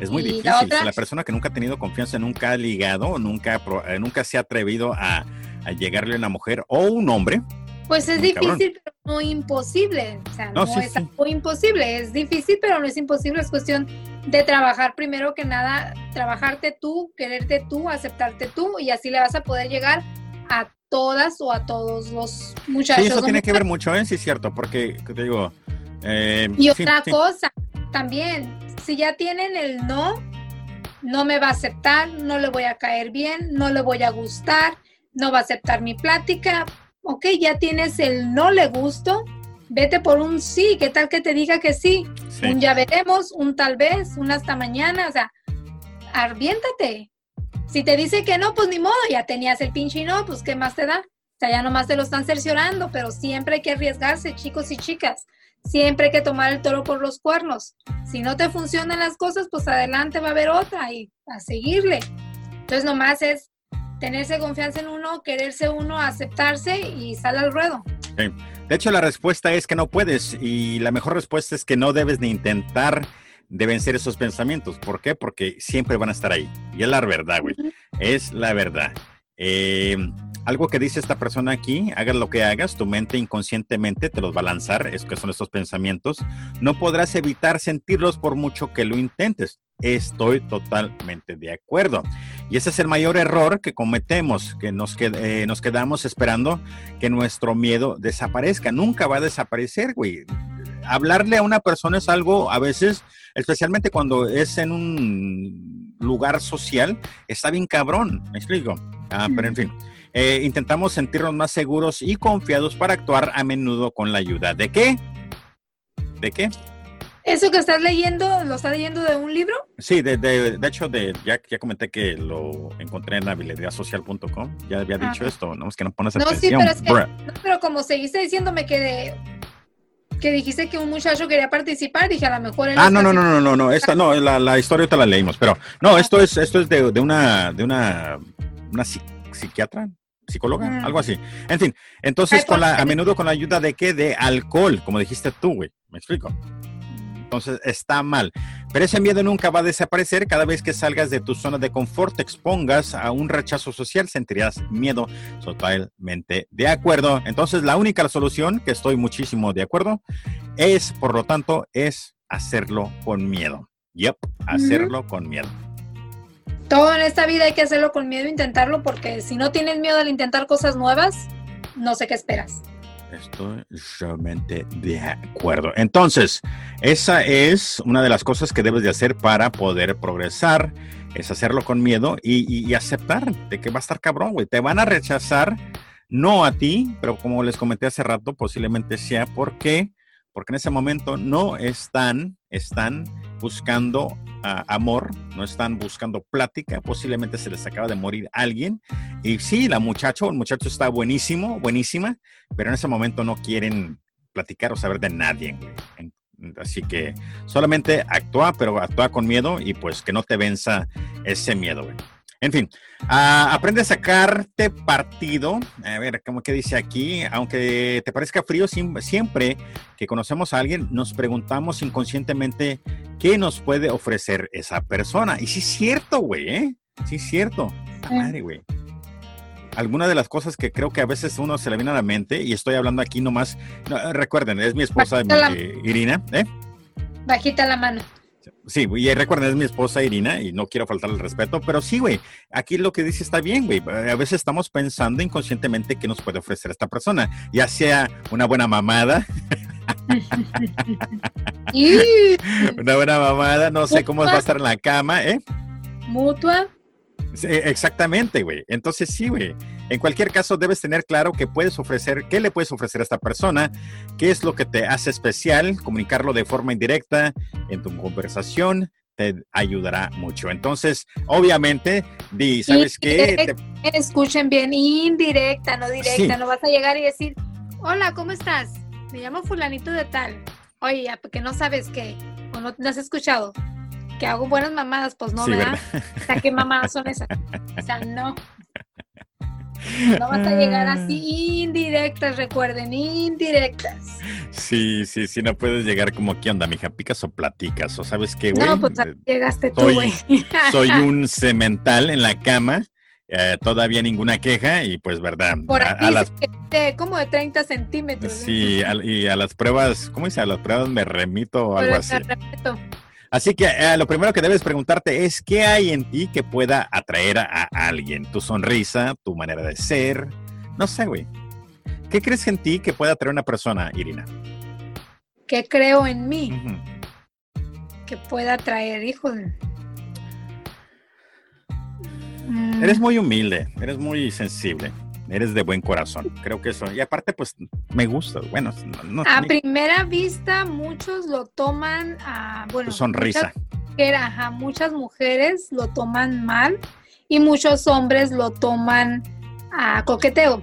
Es muy difícil. La, la persona que nunca ha tenido confianza, nunca ha ligado, nunca, eh, nunca se ha atrevido a a llegarle a una mujer o un hombre. Pues es difícil, pero no imposible. O sea, no, es algo imposible. Es difícil, pero no es imposible. Es cuestión de trabajar primero que nada, trabajarte tú, quererte tú, aceptarte tú, y así le vas a poder llegar a todas o a todos los muchachos. Sí, eso tiene que ver mucho, ¿eh? Sí, es cierto, porque te digo. Eh, y otra cosa, también, si ya tienen el no, no me va a aceptar, no le voy a caer bien, no le voy a gustar, no va a aceptar mi plática. Ok, ya tienes el no le gusto, vete por un sí, ¿qué tal que te diga que sí? Un ya veremos, un tal vez, un hasta mañana, o sea, arviéntate. Si te dice que no, pues ni modo, ya tenías el pinche no, pues ¿qué más te da? O sea, ya nomás te lo están cerciorando, pero siempre hay que arriesgarse, chicos y chicas. Siempre hay que tomar el toro por los cuernos. Si no te funcionan las cosas, pues adelante va a haber otra y a seguirle. Entonces nomás es tenerse confianza en uno, quererse uno, aceptarse y sale al ruedo. De hecho, la respuesta es que no puedes y la mejor respuesta es que no debes ni intentar de vencer esos pensamientos. ¿Por qué? Porque siempre van a estar ahí. Y es la verdad, güey. Es la verdad. Eh, algo que dice esta persona aquí, hagas lo que hagas, tu mente inconscientemente te los va a lanzar, es que son estos pensamientos. No podrás evitar sentirlos por mucho que lo intentes. Estoy totalmente de acuerdo. Y ese es el mayor error que cometemos, que nos, eh, nos quedamos esperando que nuestro miedo desaparezca. Nunca va a desaparecer, güey. Hablarle a una persona es algo a veces, especialmente cuando es en un lugar social, está bien cabrón, me explico. Ah, pero en fin. Eh, intentamos sentirnos más seguros y confiados para actuar a menudo con la ayuda. ¿De qué? ¿De qué? ¿Eso que estás leyendo, lo estás leyendo de un libro? Sí, de, de, de hecho, de, ya, ya comenté que lo encontré en habilidadiasocial.com. Ya había dicho esto, no es que no pones no, atención. Sí, pero, es que, no, pero como seguiste diciéndome que que dijiste que un muchacho quería participar, dije a lo mejor Ah, no, no, no, no, no, no, esta no, la, la historia te la leímos, pero no, esto es esto es de, de una de una una psiquiatra, psicóloga, algo así. En fin, entonces con la, a menudo con la ayuda de qué? De alcohol, como dijiste tú, güey. ¿Me explico? Entonces está mal. Pero ese miedo nunca va a desaparecer. Cada vez que salgas de tu zona de confort, te expongas a un rechazo social, sentirás miedo totalmente de acuerdo. Entonces la única solución, que estoy muchísimo de acuerdo, es, por lo tanto, es hacerlo con miedo. Yep, hacerlo con miedo. Todo en esta vida hay que hacerlo con miedo, intentarlo, porque si no tienes miedo al intentar cosas nuevas, no sé qué esperas. Estoy realmente de acuerdo. Entonces, esa es una de las cosas que debes de hacer para poder progresar, es hacerlo con miedo y, y aceptar de que va a estar cabrón, güey. Te van a rechazar, no a ti, pero como les comenté hace rato, posiblemente sea porque porque en ese momento no están, están buscando amor, no están buscando plática, posiblemente se les acaba de morir alguien. Y sí, la muchacha el muchacho está buenísimo, buenísima, pero en ese momento no quieren platicar o saber de nadie. Así que solamente actúa, pero actúa con miedo y pues que no te venza ese miedo. Güey. En fin, uh, aprende a sacarte partido. A ver, ¿cómo que dice aquí? Aunque te parezca frío, siempre que conocemos a alguien, nos preguntamos inconscientemente qué nos puede ofrecer esa persona. Y sí es cierto, güey, ¿eh? Sí es cierto. madre, güey. Algunas de las cosas que creo que a veces uno se le viene a la mente, y estoy hablando aquí nomás, recuerden, es mi esposa Irina, ¿eh? Bajita la mano. Sí, y recuerden, es mi esposa Irina y no quiero faltarle el respeto, pero sí, güey, aquí lo que dice está bien, güey. A veces estamos pensando inconscientemente qué nos puede ofrecer esta persona, ya sea una buena mamada. una buena mamada, no sé cómo va a estar en la cama, ¿eh? Mutua. Exactamente, güey. Entonces sí, güey. En cualquier caso, debes tener claro que puedes ofrecer, qué le puedes ofrecer a esta persona, qué es lo que te hace especial, comunicarlo de forma indirecta en tu conversación te ayudará mucho. Entonces, obviamente, di, ¿sabes qué? Escuchen bien, indirecta, no directa. No vas a llegar y decir, hola, ¿cómo estás? Me llamo fulanito de tal. Oye, porque no sabes qué, o no, has escuchado que hago buenas mamadas, pues no, ¿verdad? O sea, ¿qué mamadas son esas? O sea, no. No vas a llegar así indirectas, recuerden, indirectas. Sí, sí, sí, no puedes llegar como, ¿qué onda, mija? ¿Picas o platicas? ¿O sabes qué, güey? No, pues llegaste tú, güey. Soy un cemental en la cama, eh, todavía ninguna queja y pues, ¿verdad? Por aquí, a, las... como de 30 centímetros. Sí, y a las pruebas, ¿cómo dice? A las pruebas me remito o algo así. Me remito. Así que eh, lo primero que debes preguntarte es qué hay en ti que pueda atraer a, alguien. Tu sonrisa, tu manera de ser. No sé, güey. ¿Qué crees en ti que pueda atraer a una persona, Irina? ¿Qué creo en mí? Que pueda atraer, hijos. Mm. Eres muy humilde, eres muy sensible. Eres de buen corazón, creo que eso. Y aparte, pues me gusta. Bueno, a primera vista, muchos lo toman a. Bueno, sonrisa. Muchas, muchas mujeres lo toman mal y muchos hombres lo toman a coqueteo.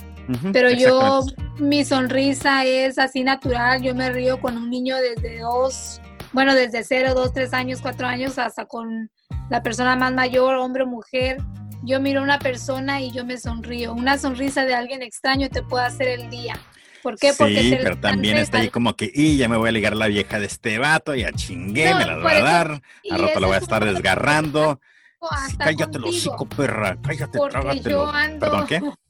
Pero yo, mi sonrisa es así natural. Yo me río con un niño desde dos, bueno, desde cero, dos, tres años, cuatro años, hasta con la persona más mayor, hombre o mujer yo miro a una persona y yo me sonrío. Una sonrisa de alguien extraño te puede hacer el día. ¿Por qué? Porque sí, pero también está ahí como que, y ya me voy a ligar la vieja de este vato, ya chingué, me la voy a dar, a rato la voy a estar desgarrando. cállate los hocico, perra, cállate, trágatelo. ¿Perdón qué?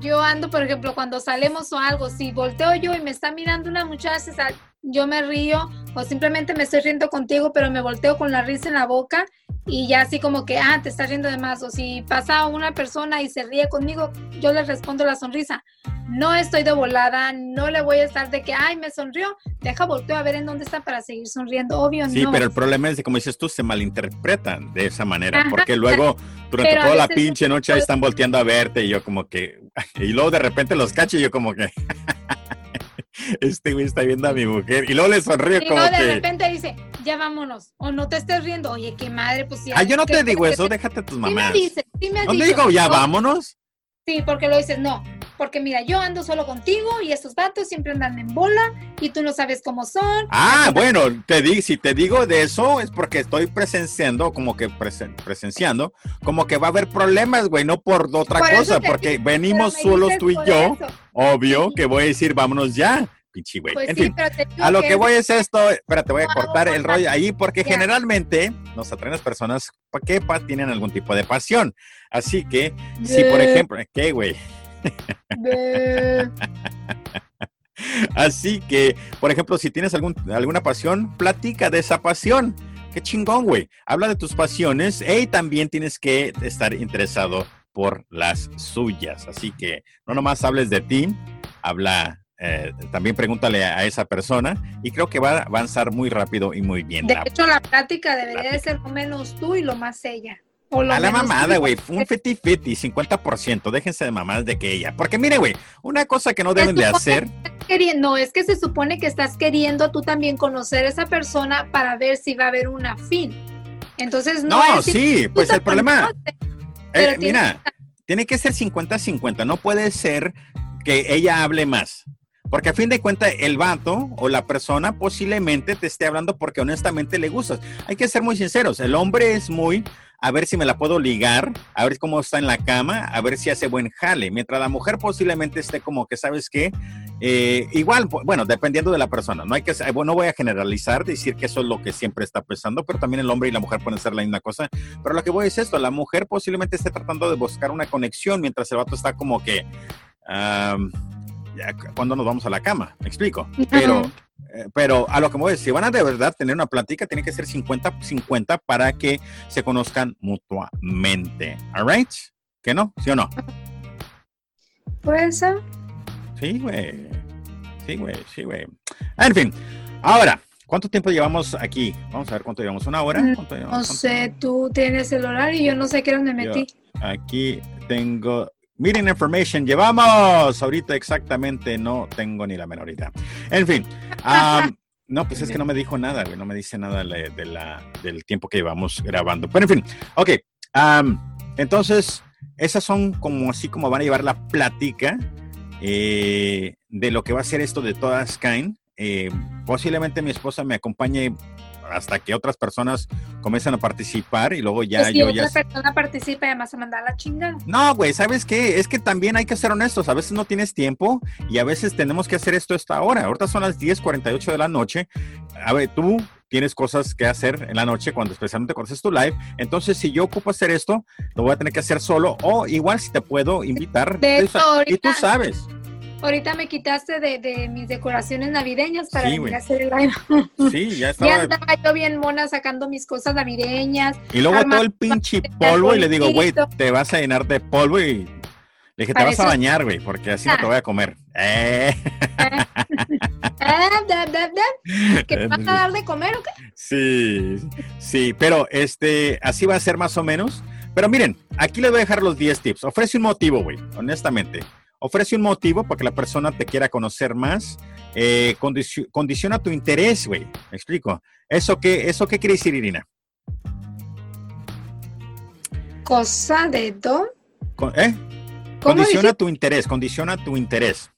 Yo ando, por ejemplo, cuando salemos o algo, si volteo yo y me está mirando una muchacha, yo me río o simplemente me estoy riendo contigo, pero me volteo con la risa en la boca y ya así como que, ah, te estás riendo de más. O si pasa una persona y se ríe conmigo, yo le respondo la sonrisa. No estoy de volada, no le voy a estar de que, ay, me sonrió, deja volteo a ver en dónde está para seguir sonriendo. Obvio, sí, pero el problema es que, como dices tú, se malinterpretan de esa manera, porque luego durante toda la pinche noche ahí están volteando a verte y yo como que, y luego de repente los cacho y yo como que... este güey está viendo a mi mujer y luego le sonríe y como de repente dice, ya vámonos, o no te estés riendo, oye, qué madre, pues sí. Ah, yo no te digo eso, déjate tus mamás. Sí me dices, sí me ¿No digo, ya vámonos? Sí, porque lo dices, no, porque mira, yo ando solo contigo y estos vatos siempre andan en bola y tú no sabes cómo son. Ah, bueno, te di, si te digo de eso es porque estoy presenciando, como que presenciando, como que va a haber problemas, güey, no por otra cosa, porque venimos solos tú y yo, obvio que voy a decir, vámonos ya pinche güey. Pues en fin, a lo que, voy es esto, espérate, voy a cortar el rollo ahí porque generalmente nos atraen las personas que tienen algún tipo de pasión. Así que, si por ejemplo, ¿qué, güey? Así que, por ejemplo, si tienes algún, alguna pasión, platica de esa pasión. Qué chingón, güey. Habla de tus pasiones y también tienes que estar interesado por las suyas. Así que no nomás hables de ti, habla eh, también pregúntale a esa persona y creo que va a avanzar muy rápido y muy bien. De hecho, la plática debería de ser lo menos tú y lo más ella. A la mamada, güey, un feti feti, 50%, déjense de mamadas de que ella. Porque mire, güey, una cosa que no deben de hacer. No, es que se supone que estás queriendo tú también conocer a esa persona para ver si va a haber una fin. Entonces, no. No, sí, pues el problema. Eh, mira, tiene que ser 50-50, no puede ser que ella hable más. Porque a fin de cuentas, el vato o la persona posiblemente te esté hablando porque honestamente le gustas. Hay que ser muy sinceros. El hombre es muy a ver si me la puedo ligar, a ver cómo está en la cama, a ver si hace buen jale. Mientras la mujer posiblemente esté como que, ¿sabes qué? Eh, igual, bueno, dependiendo de la persona. No hay que, no voy a generalizar, decir que eso es lo que siempre está pensando, pero también el hombre y la mujer pueden ser la misma cosa. Pero lo que voy es esto, la mujer posiblemente esté tratando de buscar una conexión mientras el vato está como que cuando nos vamos a la cama, me explico. Pero, eh, pero a lo que me voy a decir, si van a de verdad tener una plática, tiene que ser 50-50 para que se conozcan mutuamente. ¿All right? ¿Que no? ¿Sí o no? Puede ser. Sí, güey. Sí, güey, sí, güey. En fin, ahora, ¿cuánto tiempo llevamos aquí? Vamos a ver cuánto llevamos. ¿Una hora? Mm, no sé, tú tienes el horario y yo no sé qué dónde metí. aquí tengo Meeting information, llevamos ahorita exactamente, no tengo ni la menor idea. En fin, no, pues es que no me dijo nada, no me dice nada de la, del tiempo que llevamos grabando. Pero en fin, ok, entonces, esas son como así como van a llevar la plática eh, de lo que va a ser esto de todas caen. Eh, posiblemente mi esposa me acompañe hasta que otras personas comiencen a participar y luego ya pues si yo otra persona participa y además a mandar la chingada. No, güey, ¿sabes qué? Es que también hay que ser honestos. A veces no tienes tiempo y a veces tenemos que hacer esto a esta hora. Ahorita son las 10:48 de la noche. A ver, tú tienes cosas que hacer en la noche cuando especialmente cuando haces tu live. Entonces, si yo ocupo hacer esto, lo voy a tener que hacer solo o igual si te puedo invitar. y tú sabes. Ahorita me quitaste de, mis decoraciones navideñas para venir a hacer el live. Sí, ya estaba. ya estaba yo bien mona sacando mis cosas navideñas. Y luego todo el pinche polvo y le digo, güey, te vas a llenar de polvo y le dije, te vas a bañar, güey, porque así no te voy a comer. Eh. ¿Qué te vas a dar de comer o qué? Sí, sí, pero este, así va a ser más o menos Pero miren, aquí les voy a dejar los 10 tips. Ofrece un motivo, güey, honestamente. Ofrece un motivo para que la persona te quiera conocer más. Eh, condiciona tu interés, güey. Me explico. ¿Eso qué, ¿Eso qué quiere decir, Irina? Cosa de do. ¿Eh? Condiciona tu interés, condiciona tu interés.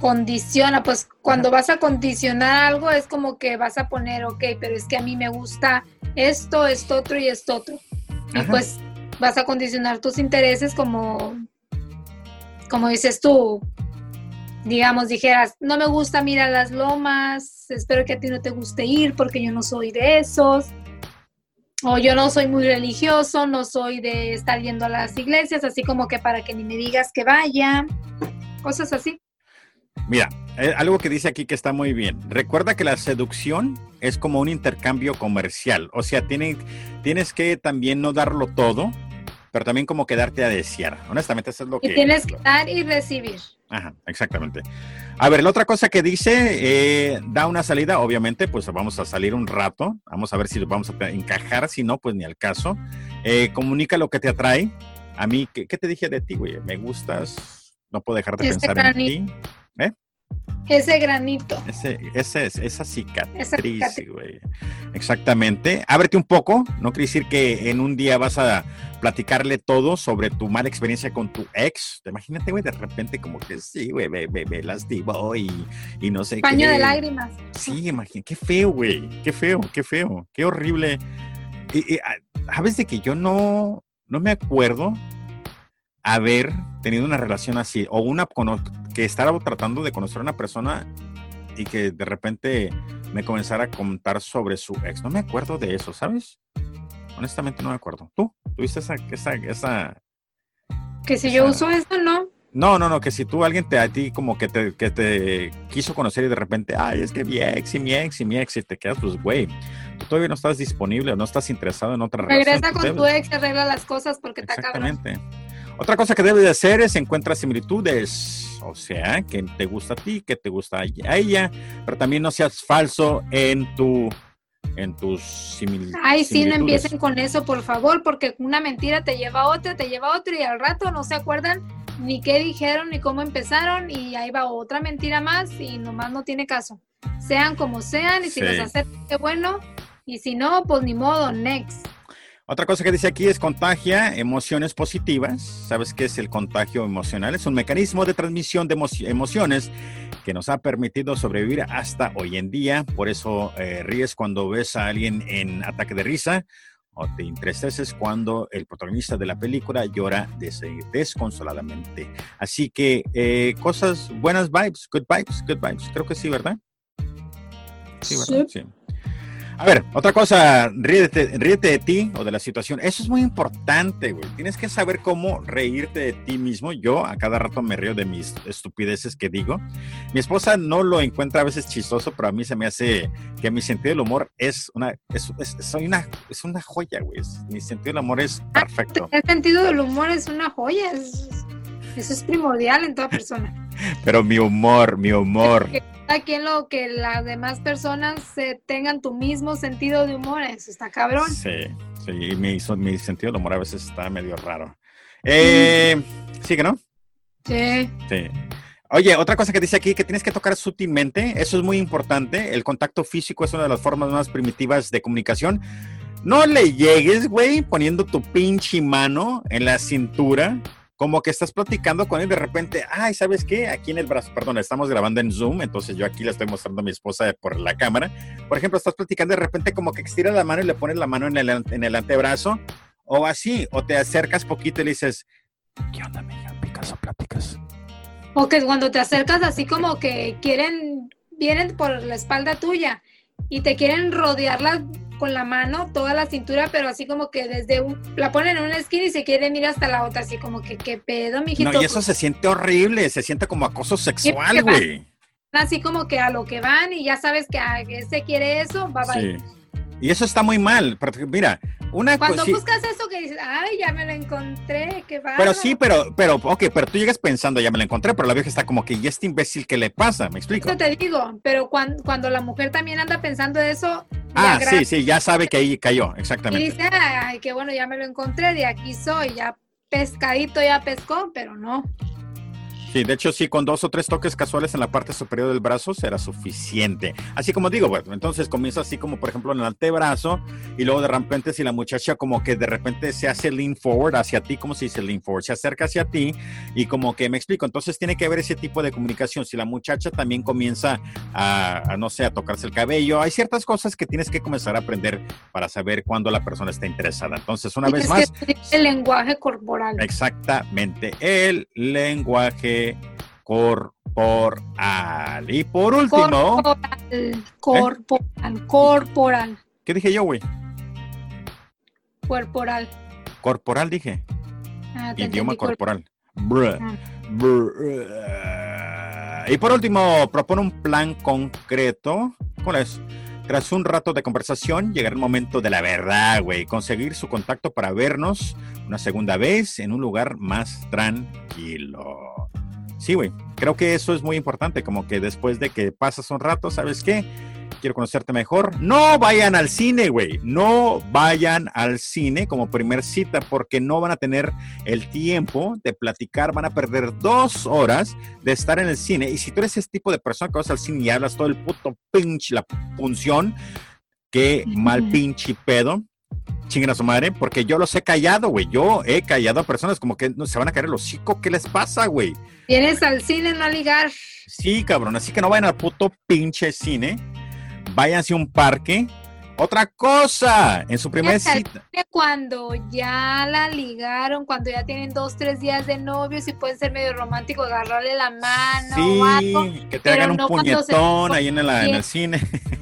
Condiciona, pues cuando vas a condicionar algo es como que vas a poner, ok, pero es que a mí me gusta esto, esto otro y esto otro. Y pues vas a condicionar tus intereses como, como dices tú, digamos, dijeras, no me gusta mirar las lomas, espero que a ti no te guste ir porque yo no soy de esos o yo no soy muy religioso, no soy de estar yendo a las iglesias, así como que para que ni me digas que vaya, cosas así. Mira, eh, algo que dice aquí que está muy bien. Recuerda que la seducción es como un intercambio comercial, o sea, tienes que también no darlo todo, pero también como quedarte a desear. Honestamente, eso es lo que... Y tienes que dar y recibir. Ajá, exactamente. A ver, la otra cosa que dice, eh, da una salida, obviamente, pues vamos a salir un rato, vamos a ver si lo vamos a encajar, si no, pues ni al caso. Eh, comunica lo que te atrae. A mí, ¿qué, te dije de ti, güey? Me gustas, no puedo dejar de este pensar en ti. ¿Eh? Ese granito. Ese, ese es, esa cicatriz, güey. Exactamente. Ábrete un poco. No quiere decir que en un día vas a platicarle todo sobre tu mala experiencia con tu ex. Imagínate, güey, de repente como que sí, güey, me, me, me lastimó y, y, no sé Paño de lágrimas. Sí, imagínate. Qué feo, güey. Qué feo, qué feo. Qué horrible. Y, y, sabes de que yo no, no me acuerdo haber tenido una relación así o una que estaba tratando de conocer a una persona y que de repente me comenzara a contar sobre su ex. No me acuerdo de eso, ¿sabes? Honestamente no me acuerdo. ¿Tú? ¿Tuviste esa... esa, esa que si yo uso eso, no. No, no, no, que si tú alguien te a ti como que te, que te quiso conocer y de repente, ay, es que mi ex y mi ex y mi ex y te quedas, pues, güey, tú todavía no estás disponible no estás interesado en otra relación. Regresa con tu ex y arregla las cosas porque te acabas. Exactamente. Otra cosa que debes de hacer es encuentrar similitudes, o sea, que te gusta a ti, que te gusta a ella, pero también no seas falso en tu en tus similitudes. Ay, sí, no empiecen con eso, por favor, porque una mentira te lleva a otra, te lleva a otra y al rato no se acuerdan ni qué dijeron ni cómo empezaron y ahí va otra mentira más y nomás no tiene caso. Sean como sean y si les aceptan, qué bueno, y si no, pues ni modo, next. Otra cosa que dice aquí es contagia emociones positivas. ¿Sabes qué es el contagio emocional? Es un mecanismo de transmisión de emociones que nos ha permitido sobrevivir hasta hoy en día. Por eso eh, ríes cuando ves a alguien en ataque de risa o te entristeces cuando el protagonista de la película llora desconsoladamente. Así que eh, cosas, buenas vibes, good vibes, good vibes. Creo que sí, ¿verdad? Sí, ¿verdad? sí. A ver, otra cosa, ríete, de ti o de la situación. Eso es muy importante, güey. Tienes que saber cómo reírte de ti mismo. Yo a cada rato me río de mis estupideces que digo. Mi esposa no lo encuentra a veces chistoso, pero a mí se me hace que mi sentido del humor es una, es, soy una, es una joya, güey. Mi sentido del humor es ah, perfecto. El sentido del humor es una joya. Eso es primordial en toda persona. pero mi humor, mi humor aquí en lo que las demás personas tengan tu mismo sentido de humor, eso está cabrón. Sí, sí, mi, mi sentido de humor a veces está medio raro. Eh, ¿Sí que no? Sí. Sí. Oye, otra cosa que dice aquí, que tienes que tocar sutilmente, eso es muy importante. El contacto físico es una de las formas más primitivas de comunicación. No le llegues, güey, poniendo tu pinche mano en la cintura como que estás platicando con él de repente, ay, ¿sabes qué? Aquí en el brazo, perdón, estamos grabando en Zoom, entonces yo aquí le estoy mostrando a mi esposa por la cámara. Por ejemplo, estás platicando de repente como que estira la mano y le pones la mano en el, en el antebrazo, o así, o te acercas poquito y le dices, ¿qué onda, amiga? ¿Picas o pláticas? O que cuando te acercas así como que quieren, vienen por la espalda tuya y te quieren rodear la con la mano toda la cintura, pero así como que desde un, la ponen en una esquina y se quieren ir hasta la otra, así como que qué pedo, mijito. No, y eso se siente horrible, se siente como acoso sexual, güey. Así como que a lo que van y ya sabes que a ese quiere eso, va sí. Y eso está muy mal. Mira, una Cuando buscas eso que dices, ay, ya me lo encontré, qué bárbaro. Pero sí, pero, pero, ok, pero tú llegas pensando, ya me la encontré, pero la vieja está como que, ¿y este imbécil qué le pasa? ¿Me explico? Eso te digo, pero cuando, cuando la mujer también anda pensando eso, Ah, sí, sí, ya sabe que ahí cayó, y exactamente. dice, ay, qué bueno, ya me lo encontré, de aquí soy, ya pescadito ya pescó, pero no. Sí, de hecho, sí, con dos o tres toques casuales en la parte superior del brazo será suficiente. Así como digo, bueno, entonces comienza así como, por ejemplo, en el antebrazo y luego de repente si la muchacha como que de repente se hace lean forward hacia ti, ¿cómo se dice lean forward? Se acerca hacia ti y como que me explico, entonces tiene que haber ese tipo de comunicación. Si la muchacha también comienza a, a, no sé, a tocarse el cabello, hay ciertas cosas que tienes que comenzar a aprender para saber cuándo la persona está interesada. Entonces, una vez más, el lenguaje corporal. Exactamente, el lenguaje corporal. Y por último, ¿Eh? Corporal, corporal, corporal, ¿qué dije yo, güey? corporal. Corporal dije, Ah, idioma corporal. corporal. Ah. Y por último, propone un plan concreto. ¿Cuál es? Tras un rato de conversación, llegará el momento de la verdad, güey. Conseguir su contacto para vernos una segunda vez en un lugar más tranquilo. Sí, güey. Creo que eso es muy importante. Como que después de que pasas un rato, ¿sabes qué? Quiero conocerte mejor. No vayan al cine, güey. No vayan al cine como primer cita porque no van a tener el tiempo de platicar. Van a perder dos horas de estar en el cine. Y si tú eres ese tipo de persona que vas al cine y hablas todo el puto pinche, la función, qué mal pinche pedo. Chinguen a su madre, porque yo los he callado, güey. Yo he callado a personas como que no se van a caer el hocico. ¿Qué les pasa, güey? Vienes al cine no a ligar. Sí, cabrón. Así que no vayan al puto pinche cine. Váyanse a un parque. Otra cosa, en su primera cita. Cuando ya la ligaron, cuando ya tienen dos, tres días de novios y pueden ser medio romántico, agarrarle la mano o algo. Sí, que te hagan un no puñetón ahí en, la- en el cine.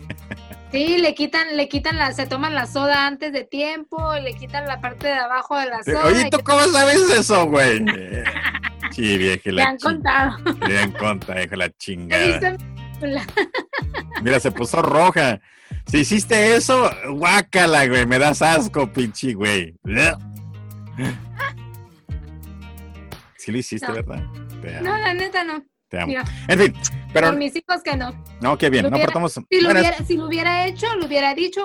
Sí, le quitan, le quitan la, se toman la soda antes de tiempo, le quitan la parte de abajo de la soda. Oye, ¿tú cómo sabes eso, güey? Sí, vieja, te la han contado. Le dan cuenta, hija, la chingada. Mira, se puso roja. Si hiciste eso, guácala, güey. Me das asco, pinche, güey. Sí lo hiciste, No. ¿verdad? Te No, la neta no. te amo. Mira, En fin, pero por mis hijos que no. no, qué bien. lo No hubiera- portamos. Si lo, Bueno, hubiera, si lo hubiera hecho, lo hubiera dicho.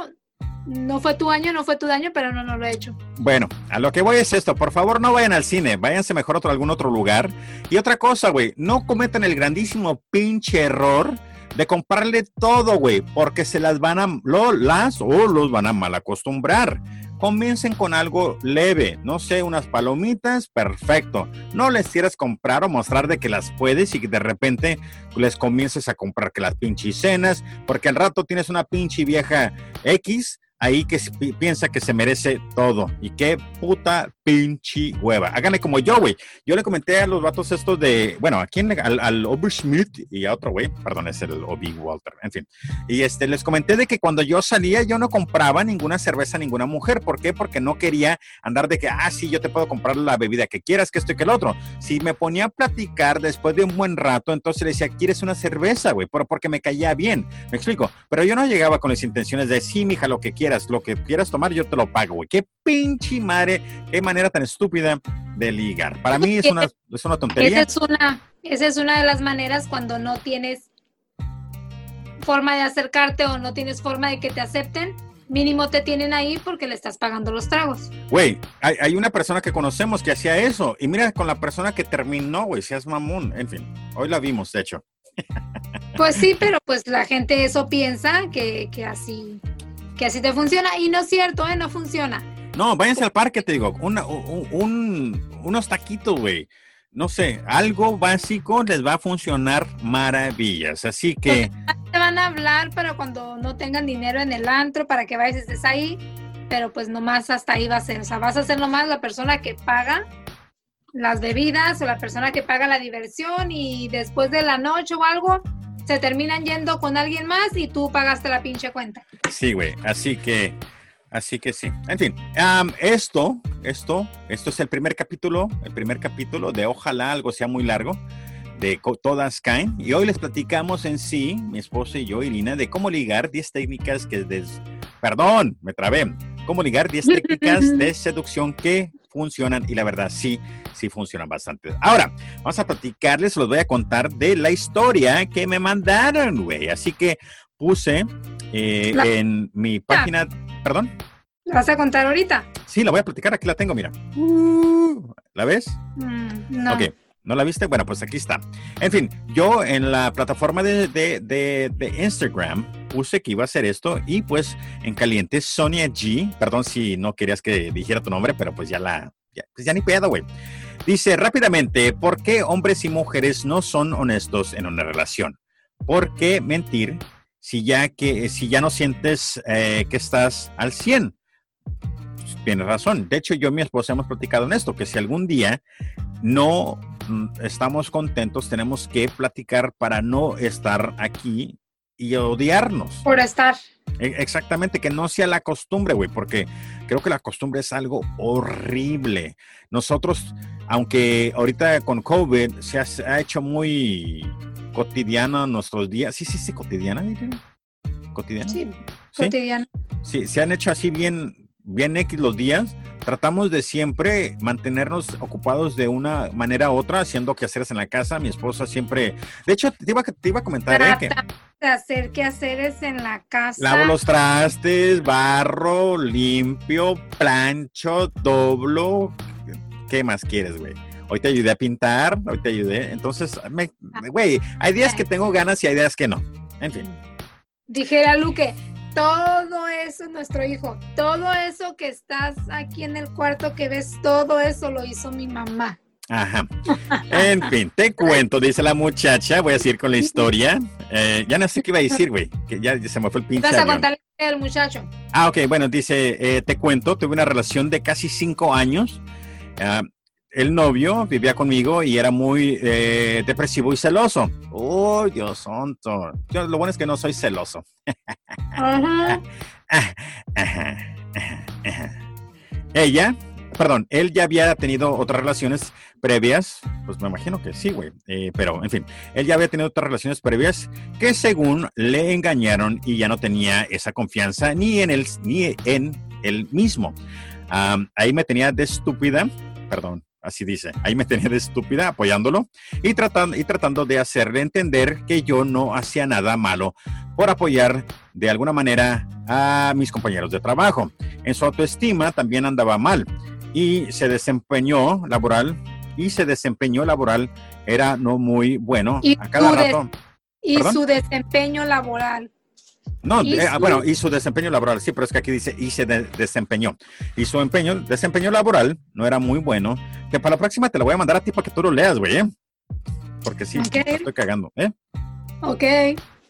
No fue tu año, no fue tu daño, pero no, no lo he hecho. Bueno, a lo que voy es esto. Por favor, no vayan al cine. Váyanse mejor a otro- algún otro lugar. Y otra cosa, güey. No cometan el grandísimo pinche error de comprarle todo, güey. Porque se las van a, lo, las o los van a mal acostumbrar. Comiencen con algo leve. No sé, unas palomitas, perfecto. No les quieras comprar o mostrar de que las puedes y que de repente les comiences a comprar que las pinches cenas. Porque al rato tienes una pinche vieja X ahí que piensa que se merece todo. Y qué puta pinche hueva. Háganle como yo, güey. Yo le comenté a los vatos estos de, bueno, ¿a le- Al, al Oberschmidt y a otro güey, perdón, es el Obi Walter, en fin. Y este, les comenté de que cuando yo salía yo no compraba ninguna cerveza a ninguna mujer. ¿Por qué? Porque no quería andar de que, ah, sí, yo te puedo comprar la bebida que quieras, que esto y que el otro. Si me ponía a platicar después de un buen rato, entonces le decía, ¿quieres una cerveza, güey? Pero porque me caía bien. Me explico. Pero yo no llegaba con las intenciones de, sí, mija, lo que quieras, lo que quieras tomar, yo te lo pago, güey. Qué pinche madre, qué manera tan estúpida de ligar. Para mí es una, es una Esa tontería. es una, esa es una de las maneras cuando no tienes forma de acercarte o no tienes forma de que te acepten. Mínimo te tienen ahí porque le estás pagando los tragos. Güey, hay, hay una persona que conocemos que hacía eso. Y mira con la persona que terminó, güey, seas mamón. En fin, hoy la vimos, de hecho. Pues sí, pero pues la gente eso piensa que, que así que así te funciona y no es cierto, ¿eh? no funciona. No, váyanse al parque, te digo. Una- un- un- unos taquitos, güey. No sé, algo básico les va a funcionar maravillas. Así que, Te van a hablar para cuando no tengan dinero en el antro para que vayas estés ahí, pero pues nomás hasta ahí va a ser. O sea, vas a ser nomás la persona que paga las bebidas o la persona que paga la diversión y después de la noche o algo se terminan yendo con alguien más y tú pagaste la pinche cuenta. sí, güey. Así que, así que sí. En fin, esto, esto, esto es el primer capítulo, el primer capítulo de Ojalá algo sea muy largo. de Todas Caen. Y hoy les platicamos en sí, mi esposa y yo, Irina, de cómo ligar 10 técnicas que des... Perdón, me trabé. cómo ligar 10 técnicas de seducción que funcionan y la verdad sí, sí funcionan bastante. Ahora, vamos a platicarles, los voy a contar de la historia que me mandaron, güey. Así que puse eh, en mi página, perdón. ¿La vas a contar ahorita? Sí, la voy a platicar, aquí la tengo, mira. Uh, ¿La ves? Mm, no. Ok. ¿No la viste? Bueno, pues aquí está. En fin, yo en la plataforma de, de, de, Instagram puse que iba a hacer esto y pues en caliente Sonia G, perdón si no querías que dijera tu nombre, pero pues ya la, ya, pues ya ni pedo, güey. Dice rápidamente, ¿por qué hombres y mujeres no son honestos en una relación? ¿Por qué mentir si ya, que, si ya no sientes eh, que estás al 100? Tienes razón. De hecho, yo y mi esposa hemos platicado en esto, que si algún día no mm, estamos contentos, tenemos que platicar para no estar aquí y odiarnos. Por estar. E, exactamente, que no sea la costumbre, güey, porque creo que la costumbre es algo horrible. Nosotros, aunque ahorita con COVID se ha, hecho muy cotidiana nuestros días, sí, sí, sí, cotidiana, cotidiana. Sí, cotidiana. Sí, se han hecho así bien, bien X los días, tratamos de siempre mantenernos ocupados de una manera u otra, haciendo quehaceres en la casa. Mi esposa siempre, de hecho, te iba, te iba a comentar ¿eh? que de hacer quehaceres en la casa. Lavo los trastes, barro, limpio, plancho, doblo. ¿Qué más quieres, güey? Hoy te ayudé a pintar, hoy te ayudé. Entonces, güey, hay días que tengo ganas y hay días que no. En fin. Dijera Luque, todo eso es nuestro hijo. Todo eso que estás aquí en el cuarto que ves, todo eso lo hizo mi mamá. Ajá. En fin, te cuento, dice la muchacha. Voy a seguir con la historia. Eh, ya no sé qué iba a decir, güey. Que ya se me fue el pinche. Vas a contarle al muchacho. Ah, ok. Bueno, dice, eh, te cuento, tuve una relación de casi cinco años. Ah, el novio vivía conmigo y era muy eh, depresivo y celoso. Oh, Dios santo. Yo, lo bueno es que no soy celoso. Ella, perdón, él ya había tenido otras relaciones previas, pues me imagino que sí, güey, eh, pero en fin, él ya había tenido otras relaciones previas que según le engañaron y ya no tenía esa confianza ni en él, ni en él mismo. ahí me tenía de estúpida, perdón, así dice. Ahí me tenía de estúpida apoyándolo y tratando, y tratando de hacerle entender que yo no hacía nada malo por apoyar de alguna manera a mis compañeros de trabajo. En su autoestima también andaba mal y se desempeñó laboral y se desempeñó laboral era no muy bueno a cada rato. Y su desempeño laboral no, eh, bueno, y su desempeño laboral, sí, pero es que aquí dice y se desempeñó. Y su empeño, desempeño laboral no era muy bueno. Que para la próxima te lo voy a mandar a ti para que tú lo leas, güey, ¿eh? Porque sí, estoy cagando, ¿eh? Ok.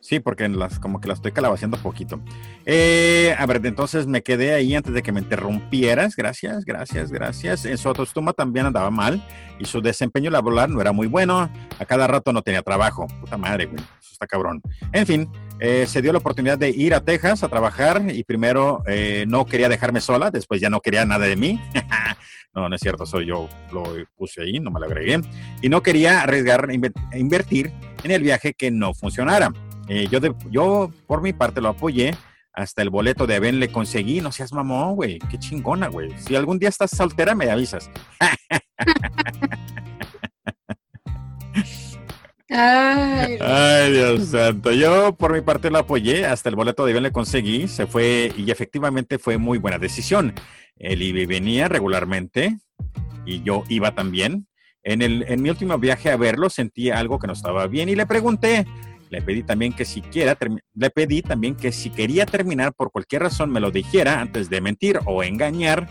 Sí, porque las, como que la estoy calabaciando poquito. Eh, a ver, entonces me quedé ahí antes de que me interrumpieras. Gracias, gracias, gracias. En su autoestima también andaba mal y su desempeño laboral no era muy bueno. A cada rato no tenía trabajo. Puta madre, güey. Eso está cabrón. En fin, eh, se dio la oportunidad de ir a Texas a trabajar y primero eh, no quería dejarme sola, después ya no quería nada de mí. no, no es cierto, soy yo, lo puse ahí, no me lo agregué. Y no quería arriesgar, invertir en el viaje que no funcionara. Eh, yo, yo, por mi parte, lo apoyé. Hasta el boleto de Ben le conseguí. No seas mamón, güey. Qué chingona, güey. Si algún día estás soltera, me avisas. Ay. Dios santo. Yo por mi parte lo apoyé, hasta el boleto de Ben le conseguí, se fue y efectivamente fue muy buena decisión. Él iba y venía regularmente y yo iba también. En, el, en mi último viaje a verlo sentí algo que no estaba bien y le pregunté, le pedí también que si le pedí también que si quería terminar por cualquier razón me lo dijera antes de mentir o engañar,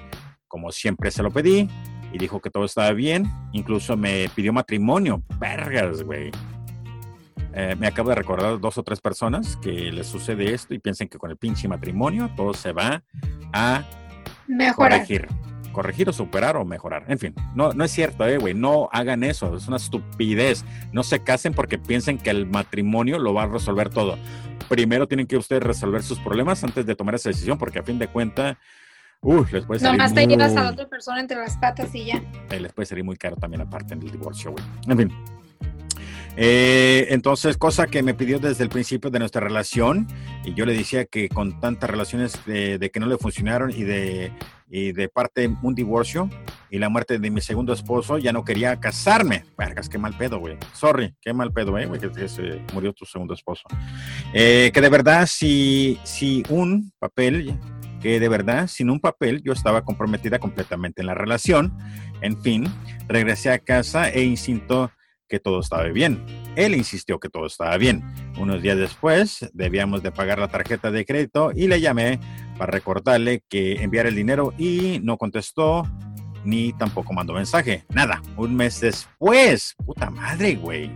como siempre se lo pedí, y dijo que todo estaba bien. Incluso me pidió matrimonio. Vergas, güey. Eh, me acabo de recordar dos o tres personas que les sucede esto y piensan que con el pinche matrimonio todo se va a Mejorar. corregir corregir o superar o mejorar. En fin, no, no es cierto, eh, güey. No hagan eso. Es una estupidez. No se casen porque piensen que el matrimonio lo va a resolver todo. Primero tienen que ustedes resolver sus problemas antes de tomar esa decisión, porque a fin de cuentas, uy, les puede salir. Nomás te llevas a la otra persona entre las patas y ya. Eh, les puede salir muy caro también, aparte en el divorcio, güey. En fin. Eh, entonces, cosa que me pidió desde el principio de nuestra relación, y yo le decía que con tantas relaciones de, que no le funcionaron y de, y de parte un divorcio y la muerte de mi segundo esposo, ya no quería casarme. Vergas, qué mal pedo, güey. Sorry, qué mal pedo, eh, güey, que, se murió tu segundo esposo. Eh, que de verdad, si, si un papel que de verdad, sin un papel, yo estaba comprometida completamente en la relación. En fin, regresé a casa e insisto que todo estaba bien. Él insistió que todo estaba bien. Unos días después, debíamos de pagar la tarjeta de crédito y le llamé para recordarle que enviara el dinero y no contestó ni tampoco mandó mensaje. Nada, un mes después, puta madre, güey.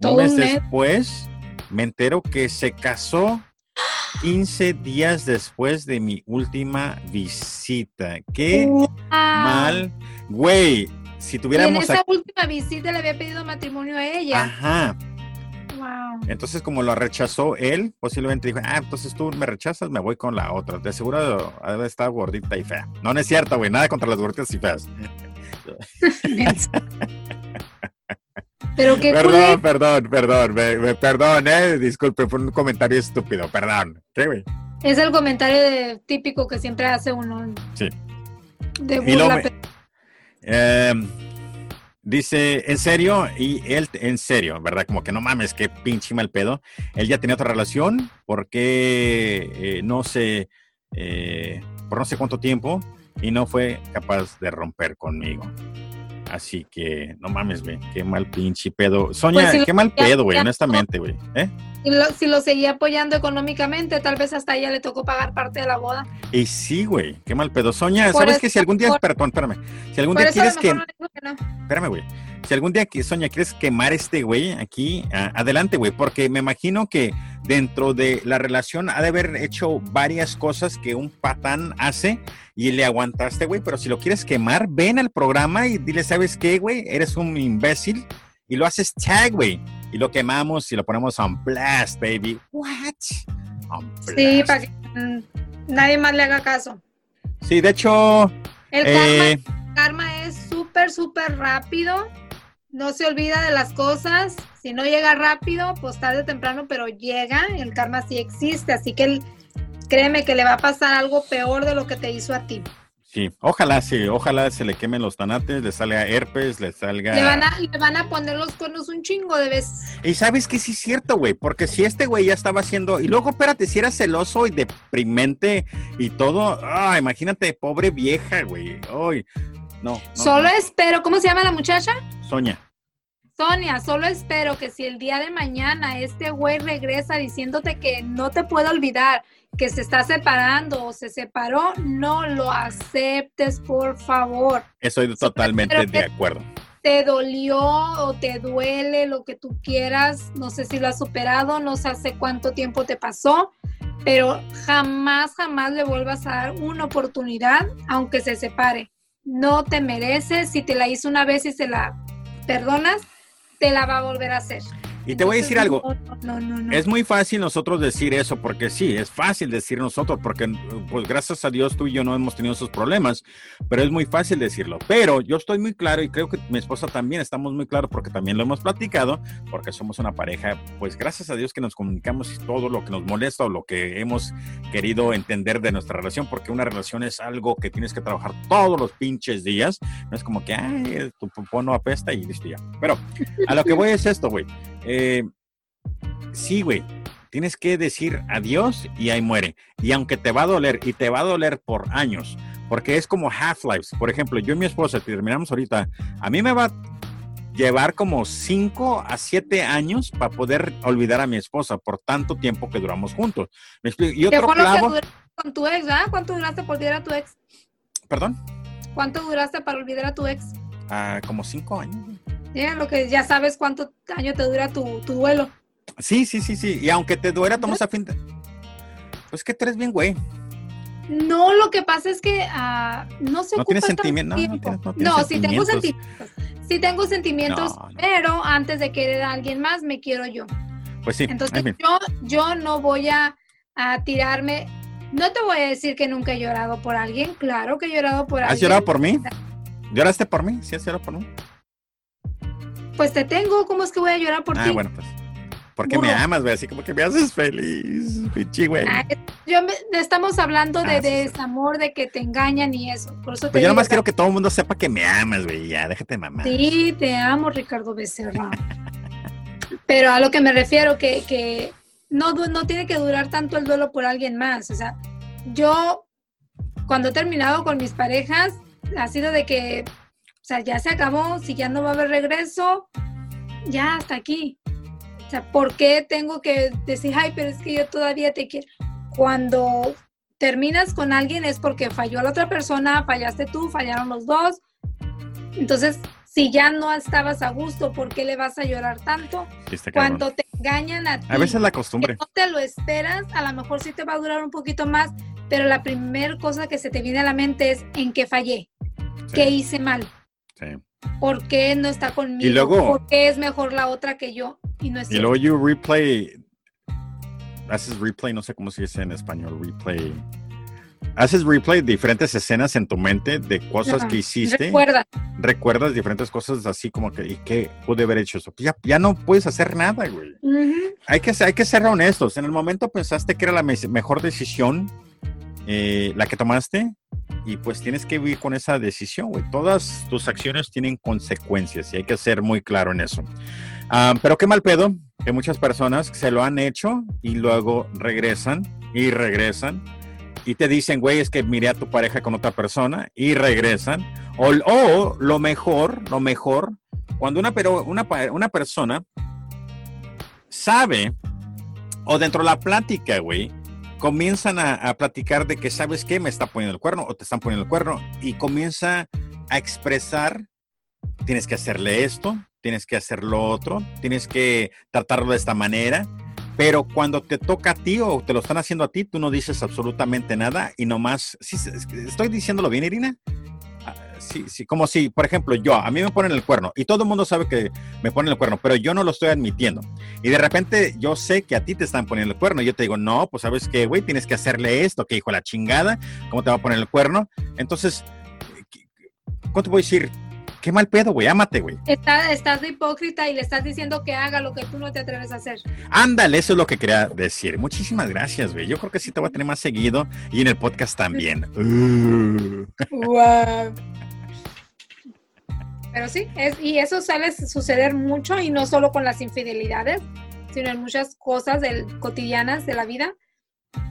Un mes después, me entero que se casó 15 días después de mi última visita. Qué mal, güey. Si tuviéramos. en esa última visita le había pedido matrimonio a ella. Ajá. Wow. Entonces, como lo rechazó él, posiblemente dijo, ah, entonces tú me rechazas, me voy con la otra. De seguro debe estar gordita y fea. No, no es cierto, güey, nada contra las gorditas y feas. Pero qué Perdón, perdón, perdón, perdón, eh, disculpe, fue un comentario estúpido, perdón. Es el comentario típico que siempre hace uno. Sí. De burla. Em, dice, en serio, y él, en serio, ¿verdad? Como que no mames, qué pinche mal pedo. Él ya tenía otra relación, porque eh, no sé, eh, por no sé cuánto tiempo, y no fue capaz de romper conmigo. Así que, no mames, güey, qué mal pinche pedo. Sonia, pues qué mal pedo, güey, honestamente, güey. ¿Eh? Si lo, seguía apoyando económicamente, tal vez hasta ella le tocó pagar parte de la boda. Y sí, güey, qué mal pedo. Sonia, ¿sabes que si algún día, perdón, espérame, si algún día quieres que... Espérame, güey. Si algún día, Sonia, quieres quemar este güey aquí, adelante, güey, porque me imagino que dentro de la relación ha de haber hecho varias cosas que un patán hace y le aguantaste, güey, pero si lo quieres quemar, ven al programa y dile, ¿sabes qué, güey? Eres un imbécil y lo haces tag, güey, y lo quemamos y lo ponemos on blast, baby. What? Sí, para que nadie más le haga caso. Sí, de hecho... El karma, eh, karma es súper, súper rápido. No se olvida de las cosas. Si no llega rápido, pues tarde o temprano, pero llega. El karma sí existe. Así que el, créeme que le va a pasar algo peor de lo que te hizo a ti. Sí, ojalá sí, ojalá se le quemen los tanates, le salga herpes, le salga... Le van a, le van a poner los cuernos un chingo de veces. Y sabes que sí es cierto, güey, porque si este güey ya estaba haciendo... Y luego, espérate, si era celoso y deprimente y todo... Ah, imagínate, pobre vieja, güey. Ay, no, Solo espero, ¿cómo se llama la muchacha? Sonia. Sonia, solo espero que si el día de mañana este güey regresa diciéndote que no te puedo olvidar, que se está separando o se separó, no lo aceptes, por favor. Estoy totalmente de acuerdo. Te dolió o te duele lo que tú quieras, no sé si lo has superado, no sé hace cuánto tiempo te pasó, pero jamás, jamás le vuelvas a dar una oportunidad, aunque se separe. No te mereces, si te la hizo una vez y se la perdonas, te la va a volver a hacer. Y te voy a decir algo. es muy fácil nosotros decir eso, porque sí, es fácil decir nosotros, porque pues gracias a Dios tú y yo no hemos tenido esos problemas, pero es muy fácil decirlo. Pero yo estoy muy claro y creo que mi esposa también estamos muy claros porque también lo hemos platicado, porque somos una pareja, pues gracias a Dios que nos comunicamos todo lo que nos molesta o lo que hemos querido entender de nuestra relación, porque una relación es algo que tienes que trabajar todos los pinches días. No es como que, ay, tu popó no apesta y listo ya. Pero a lo que voy es esto, güey. Eh, sí, güey, tienes que decir adiós y ahí muere. Y aunque te va a doler, y te va a doler por años, porque es como Half-Life. Por ejemplo, yo y mi esposa, terminamos ahorita, a mí me va a llevar como 5 a 7 años para poder olvidar a mi esposa por tanto tiempo que duramos juntos. ¿Me explico? Y otro clavo... con tu ex, ¿ah? ¿Cuánto duraste por olvidar a tu ex? ¿Perdón? ¿Cuánto duraste para olvidar a tu ex? Ah, como 5 años lo que ya sabes cuánto año te dura tu, duelo. Sí, sí, sí, sí. Y aunque te duela, tomas a fin de... Pues que tú eres bien, güey. No, lo que pasa es que uh, no se no tienes sentimientos. No, no, sí tengo sentimientos. Sí tengo sentimientos, pero antes de querer a alguien más, me quiero yo. Pues sí. Entonces yo, yo no voy a, a, tirarme. No te voy a decir que nunca he llorado por alguien. Claro que he llorado por alguien. ¿Has llorado por mí? ¿Lloraste por mí? ¿Sí has llorado por mí? Pues te tengo, ¿cómo es que voy a llorar por ah, ti? bueno, pues. Porque me amas, güey, así como que me haces feliz, pinche güey. Ah, yo me, estamos hablando de, Ah, sí, desamor, de que te engañan y eso. Por eso te Pues yo digo, nomás quiero que todo el mundo sepa que me amas, güey. Ya, déjate mamá. Sí, te amo, Ricardo Becerra. Pero a lo que me refiero, que, que no, no tiene que durar tanto el duelo por alguien más. O sea, yo cuando he terminado con mis parejas, ha sido de que, sea, ya se acabó, si ya no va a haber regreso, ya hasta aquí. O sea, ¿por qué tengo que decir, ay, pero es que yo todavía te quiero? Cuando terminas con alguien es porque falló la otra persona, fallaste tú, fallaron los dos. Entonces, si ya no estabas a gusto, ¿por qué le vas a llorar tanto? Cuando te engañan a ti, A veces la costumbre. no te lo esperas, a lo mejor sí te va a durar un poquito más, pero la primera cosa que se te viene a la mente es en qué fallé, qué hice mal, sí. por qué no está conmigo, Y luego- por qué es mejor la otra que yo y no es Y luego you replay. Haces replay, no sé cómo se dice en español, replay. Haces replay de diferentes escenas en tu mente de cosas Ajá. que hiciste. Recuerda, Recuerdas diferentes cosas así como que, ¿y qué pude haber hecho eso? Ya, ya no puedes hacer nada, güey. Hay que, ser- hay que ser honestos. En el momento pensaste que era la me- mejor decisión eh, la que tomaste y pues tienes que vivir con esa decisión, güey. Todas tus acciones tienen consecuencias y hay que ser muy claro en eso. Ah, pero qué mal pedo que muchas personas se lo han hecho y luego regresan y regresan y te dicen, güey, es que miré a tu pareja con otra persona y regresan. O, o lo mejor, lo mejor, cuando una, pero, una, una persona sabe, o dentro de la plática, güey, comienzan a, a platicar de que, ¿sabes qué? Me está poniendo el cuerno o te están poniendo el cuerno y comienza a expresar, tienes que hacerle esto, tienes que hacer lo otro, tienes que tratarlo de esta manera. Pero cuando te toca a ti o te lo están haciendo a ti, tú no dices absolutamente nada y nomás, sí, estoy diciéndolo bien, Irina. Sí, sí, como si, por ejemplo, yo, a mí me ponen el cuerno y todo el mundo sabe que me ponen el cuerno, pero yo no lo estoy admitiendo. Y de repente yo sé que a ti te están poniendo el cuerno y yo te digo, no, pues sabes qué, güey, tienes que hacerle esto, que hijo de la chingada, ¿cómo te va a poner el cuerno? Entonces, ¿qué- ¿cómo te voy a decir? Qué mal pedo, güey, ámate, güey. está- estás de hipócrita y le estás diciendo que haga lo que tú no te atreves a hacer. Ándale, eso es lo que quería decir. Muchísimas gracias, güey. Yo creo que sí te voy a tener más seguido y en el podcast también. Uh. Pero sí, es, y eso suele suceder mucho y no solo con las infidelidades, sino en muchas cosas del, cotidianas de la vida,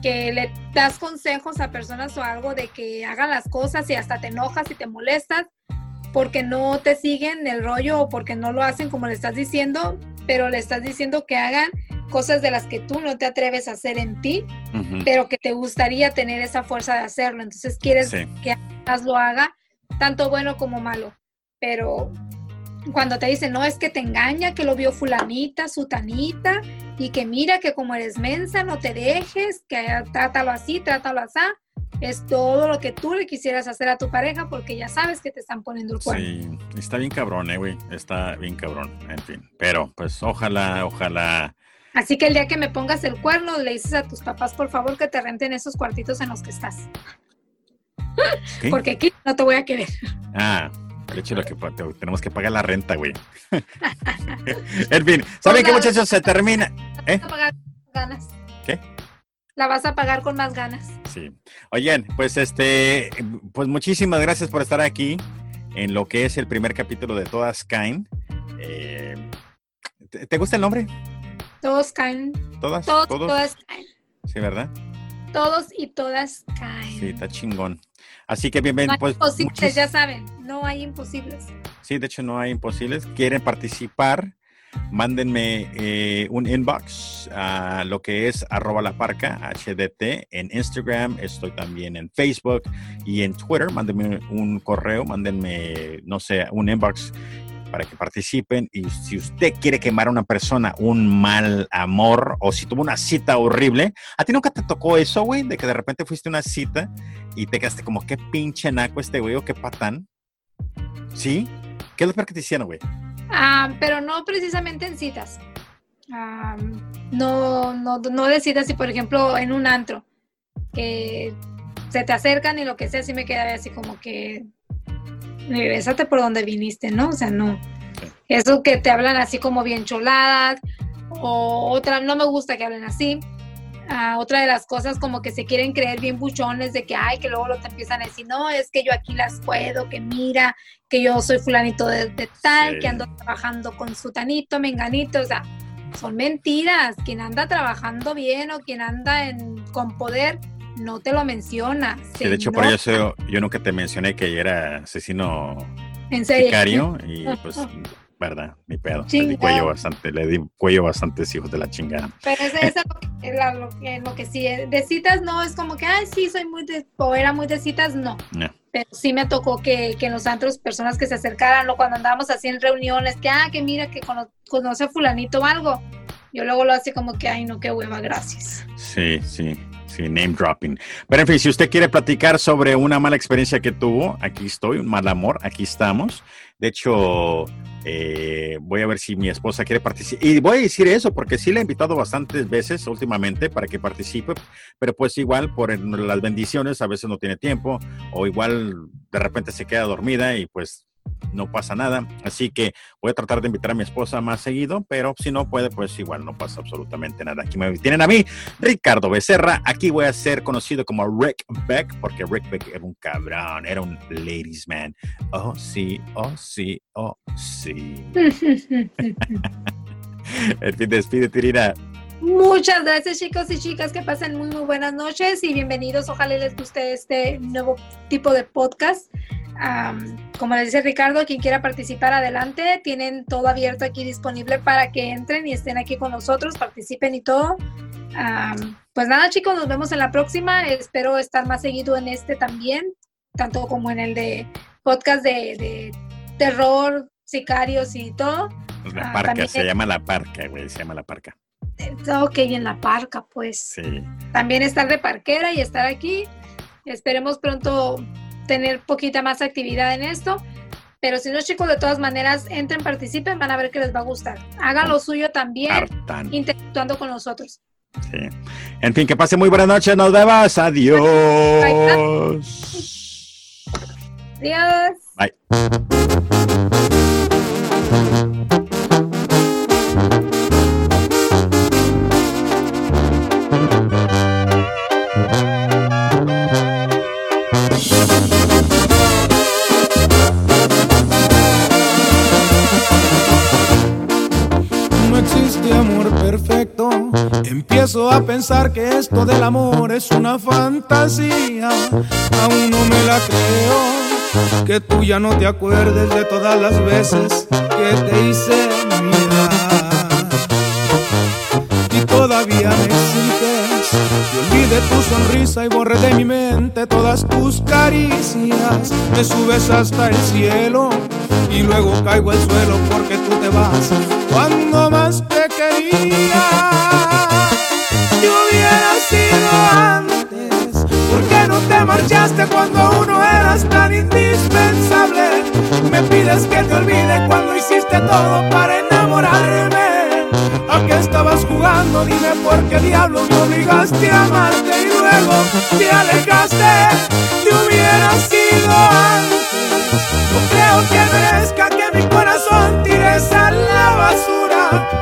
que le das consejos a personas o algo de que hagan las cosas y hasta te enojas y te molestas porque no te siguen el rollo o porque no lo hacen como le estás diciendo, pero le estás diciendo que hagan cosas de las que tú no te atreves a hacer en ti, pero que te gustaría tener esa fuerza de hacerlo. Entonces quieres Sí. que más lo haga, tanto bueno como malo. Pero cuando te dicen, no, es que te engaña, que lo vio fulanita, sutanita, y que mira que como eres mensa, no te dejes, que trátalo así, trátalo así, es todo lo que tú le quisieras hacer a tu pareja porque ya sabes que te están poniendo el cuerno. Sí, está bien cabrón, eh, güey. Está bien cabrón, en fin. Pero, pues, ojalá, ojalá. Así que el día que me pongas el cuerno, le dices a tus papás, por favor, que te renten esos cuartitos en los que estás. ¿Qué? Porque aquí no te voy a querer. Ah, el hecho de que tenemos que pagar la renta, güey. en fin, ¿saben qué, muchachos? Se termina. ¿Eh? Ganas. ¿Qué? La vas a pagar con más ganas. Sí. Oigan, pues este, pues muchísimas gracias por estar aquí en lo que es el primer capítulo de Todas Caen. Eh, ¿te, te gusta el nombre? Todos caen. ¿Todas? Todos, ¿Todos? todas caen. Sí, ¿verdad? Todos y todas caen. Sí, está chingón. Así que no bienvenido. hay Pues, imposibles, ya saben. No hay imposibles. Sí, de hecho no hay imposibles. ¿Quieren participar? Mándenme eh, un inbox a lo que es arroba la parca HDT en Instagram. Estoy también en Facebook y en Twitter. Mándenme un correo, mándenme, no sé, un inbox para que participen. Y si usted quiere quemar a una persona un mal amor o si tuvo una cita horrible, ¿a ti nunca te tocó eso, güey? De que de repente fuiste a una cita y te quedaste como, qué pinche naco este güey o qué patán. ¿Sí? ¿Qué es lo peor que te hicieron, güey? Ah, pero no precisamente en citas. Ah, no, no, no de citas, y por ejemplo en un antro, que se te acercan y lo que sea, así me queda así como que regrésate por donde viniste, ¿no? O sea, no. Sí. Eso que te hablan así como bien choladas, o otra, no me gusta que hablen así. Ah, otra de las cosas como que se quieren creer bien buchones de que, ay, que luego lo te empiezan a decir, no, es que yo aquí las puedo, que mira, que yo soy fulanito de, tal, que ando trabajando con su tanito, menganito, o sea, son mentiras. Quien anda trabajando bien o quien anda en, con poder, no te lo menciona. de hecho, por eso yo, nunca te mencioné que era asesino ¿En serio? sicario y pues ¿verdad? Mi pedo. Le di cuello bastante, le di cuello bastantes hijos de la chingada. Pero eso es lo que, lo, que, sí, de citas no es como que, ay, sí, soy muy de, o era muy de citas, no. Pero sí me tocó que, que en los antros personas que se acercaran, o cuando andábamos así en reuniones, que, ah, que mira, que conoce a fulanito o algo. Yo luego lo hace como que, ay, no, qué hueva, gracias. Sí, sí. Sí, name dropping. Pero en fin, si usted quiere platicar sobre una mala experiencia que tuvo, aquí estoy, un mal amor, aquí estamos. De hecho, eh, voy a ver si mi esposa quiere participar. Y voy a decir eso porque sí le he invitado bastantes veces últimamente para que participe, pero pues igual por las bendiciones a veces no tiene tiempo o igual de repente se queda dormida y pues no pasa nada. Así que voy a tratar de invitar a mi esposa más seguido, pero si no puede, pues igual no pasa absolutamente nada. Aquí me tienen a mí, Ricardo Becerra. Aquí voy a ser conocido como Rick Beck, porque Rick Beck era un cabrón, era un ladies man. Oh, sí, oh, sí, oh, sí. El fin despide, Tirina. Muchas gracias chicos y chicas, que pasen muy muy buenas noches y bienvenidos. Ojalá les guste este nuevo tipo de podcast como les dice Ricardo, quien quiera participar adelante, tienen todo abierto aquí disponible para que entren y estén aquí con nosotros, participen y todo. pues nada chicos, nos vemos en la próxima. Espero estar más seguido en este también, tanto como en el de podcast de, terror, sicarios y todo. Pues la ah, parca, se llama la parca, güey, se llama la parca. Ok, en la parca, pues. Sí. También estar de parquera y estar aquí. Esperemos pronto tener poquita más actividad en esto. Pero si no, chicos, de todas maneras, entren, participen, van a ver que les va a gustar. Hagan lo suyo también, interactuando con nosotros. Sí. En fin, que pase muy buena noche, nos vemos. Adiós. Adiós. Bye. Empiezo a pensar que esto del amor es una fantasía. Aún no me la creo. Que tú ya no te acuerdes de todas las veces que te hice mirar. Y todavía me exiges que olvide tu sonrisa y borre de mi mente todas tus caricias. Me subes hasta el cielo y luego caigo al suelo porque tú te vas cuando más te quería Me pides que te olvide cuando hiciste todo para enamorarme. ¿A qué estabas jugando? Dime por qué diablo me obligaste a amarte y luego te alejaste. Te hubiera sido antes. No creo que merezca que mi corazón tires a la basura.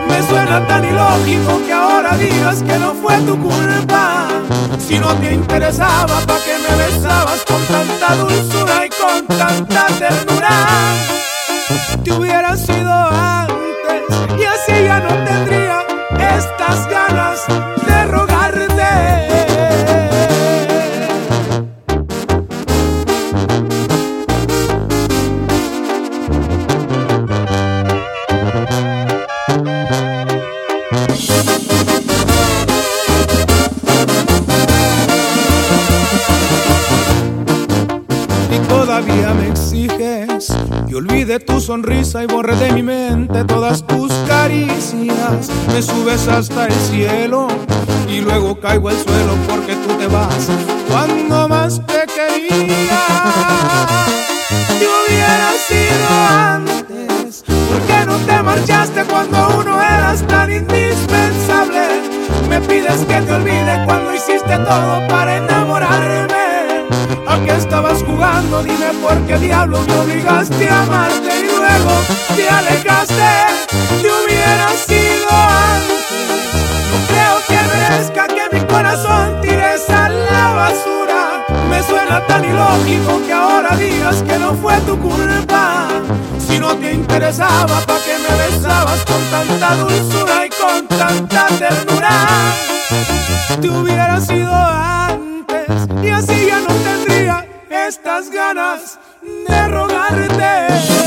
Me suena tan ilógico que ahora digas que no fue tu culpa. Si no te interesaba, ¿para qué me besabas con tanta dulzura y con tanta ternura? Te hubiera sido antes y así ya no tendría olvide tu sonrisa y borre de mi mente todas tus caricias. Me subes hasta el cielo y luego caigo al suelo porque tú te vas cuando más te quería. Te hubiera sido antes, ¿por qué no te marchaste cuando uno eras tan indispensable? Me pides que te olvide cuando hiciste todo para enamorarme. ¿A qué estabas jugando? Dime por qué diablo me obligaste a amarte luego te alejaste, te hubiera sido antes. No creo que merezca que mi corazón tires a la basura. Me suena tan ilógico que ahora digas que no fue tu culpa. Si no te interesaba, ¿pa' que me besabas con tanta dulzura y con tanta ternura? Te hubiera sido antes y así ya no tendría estas ganas de rogarte.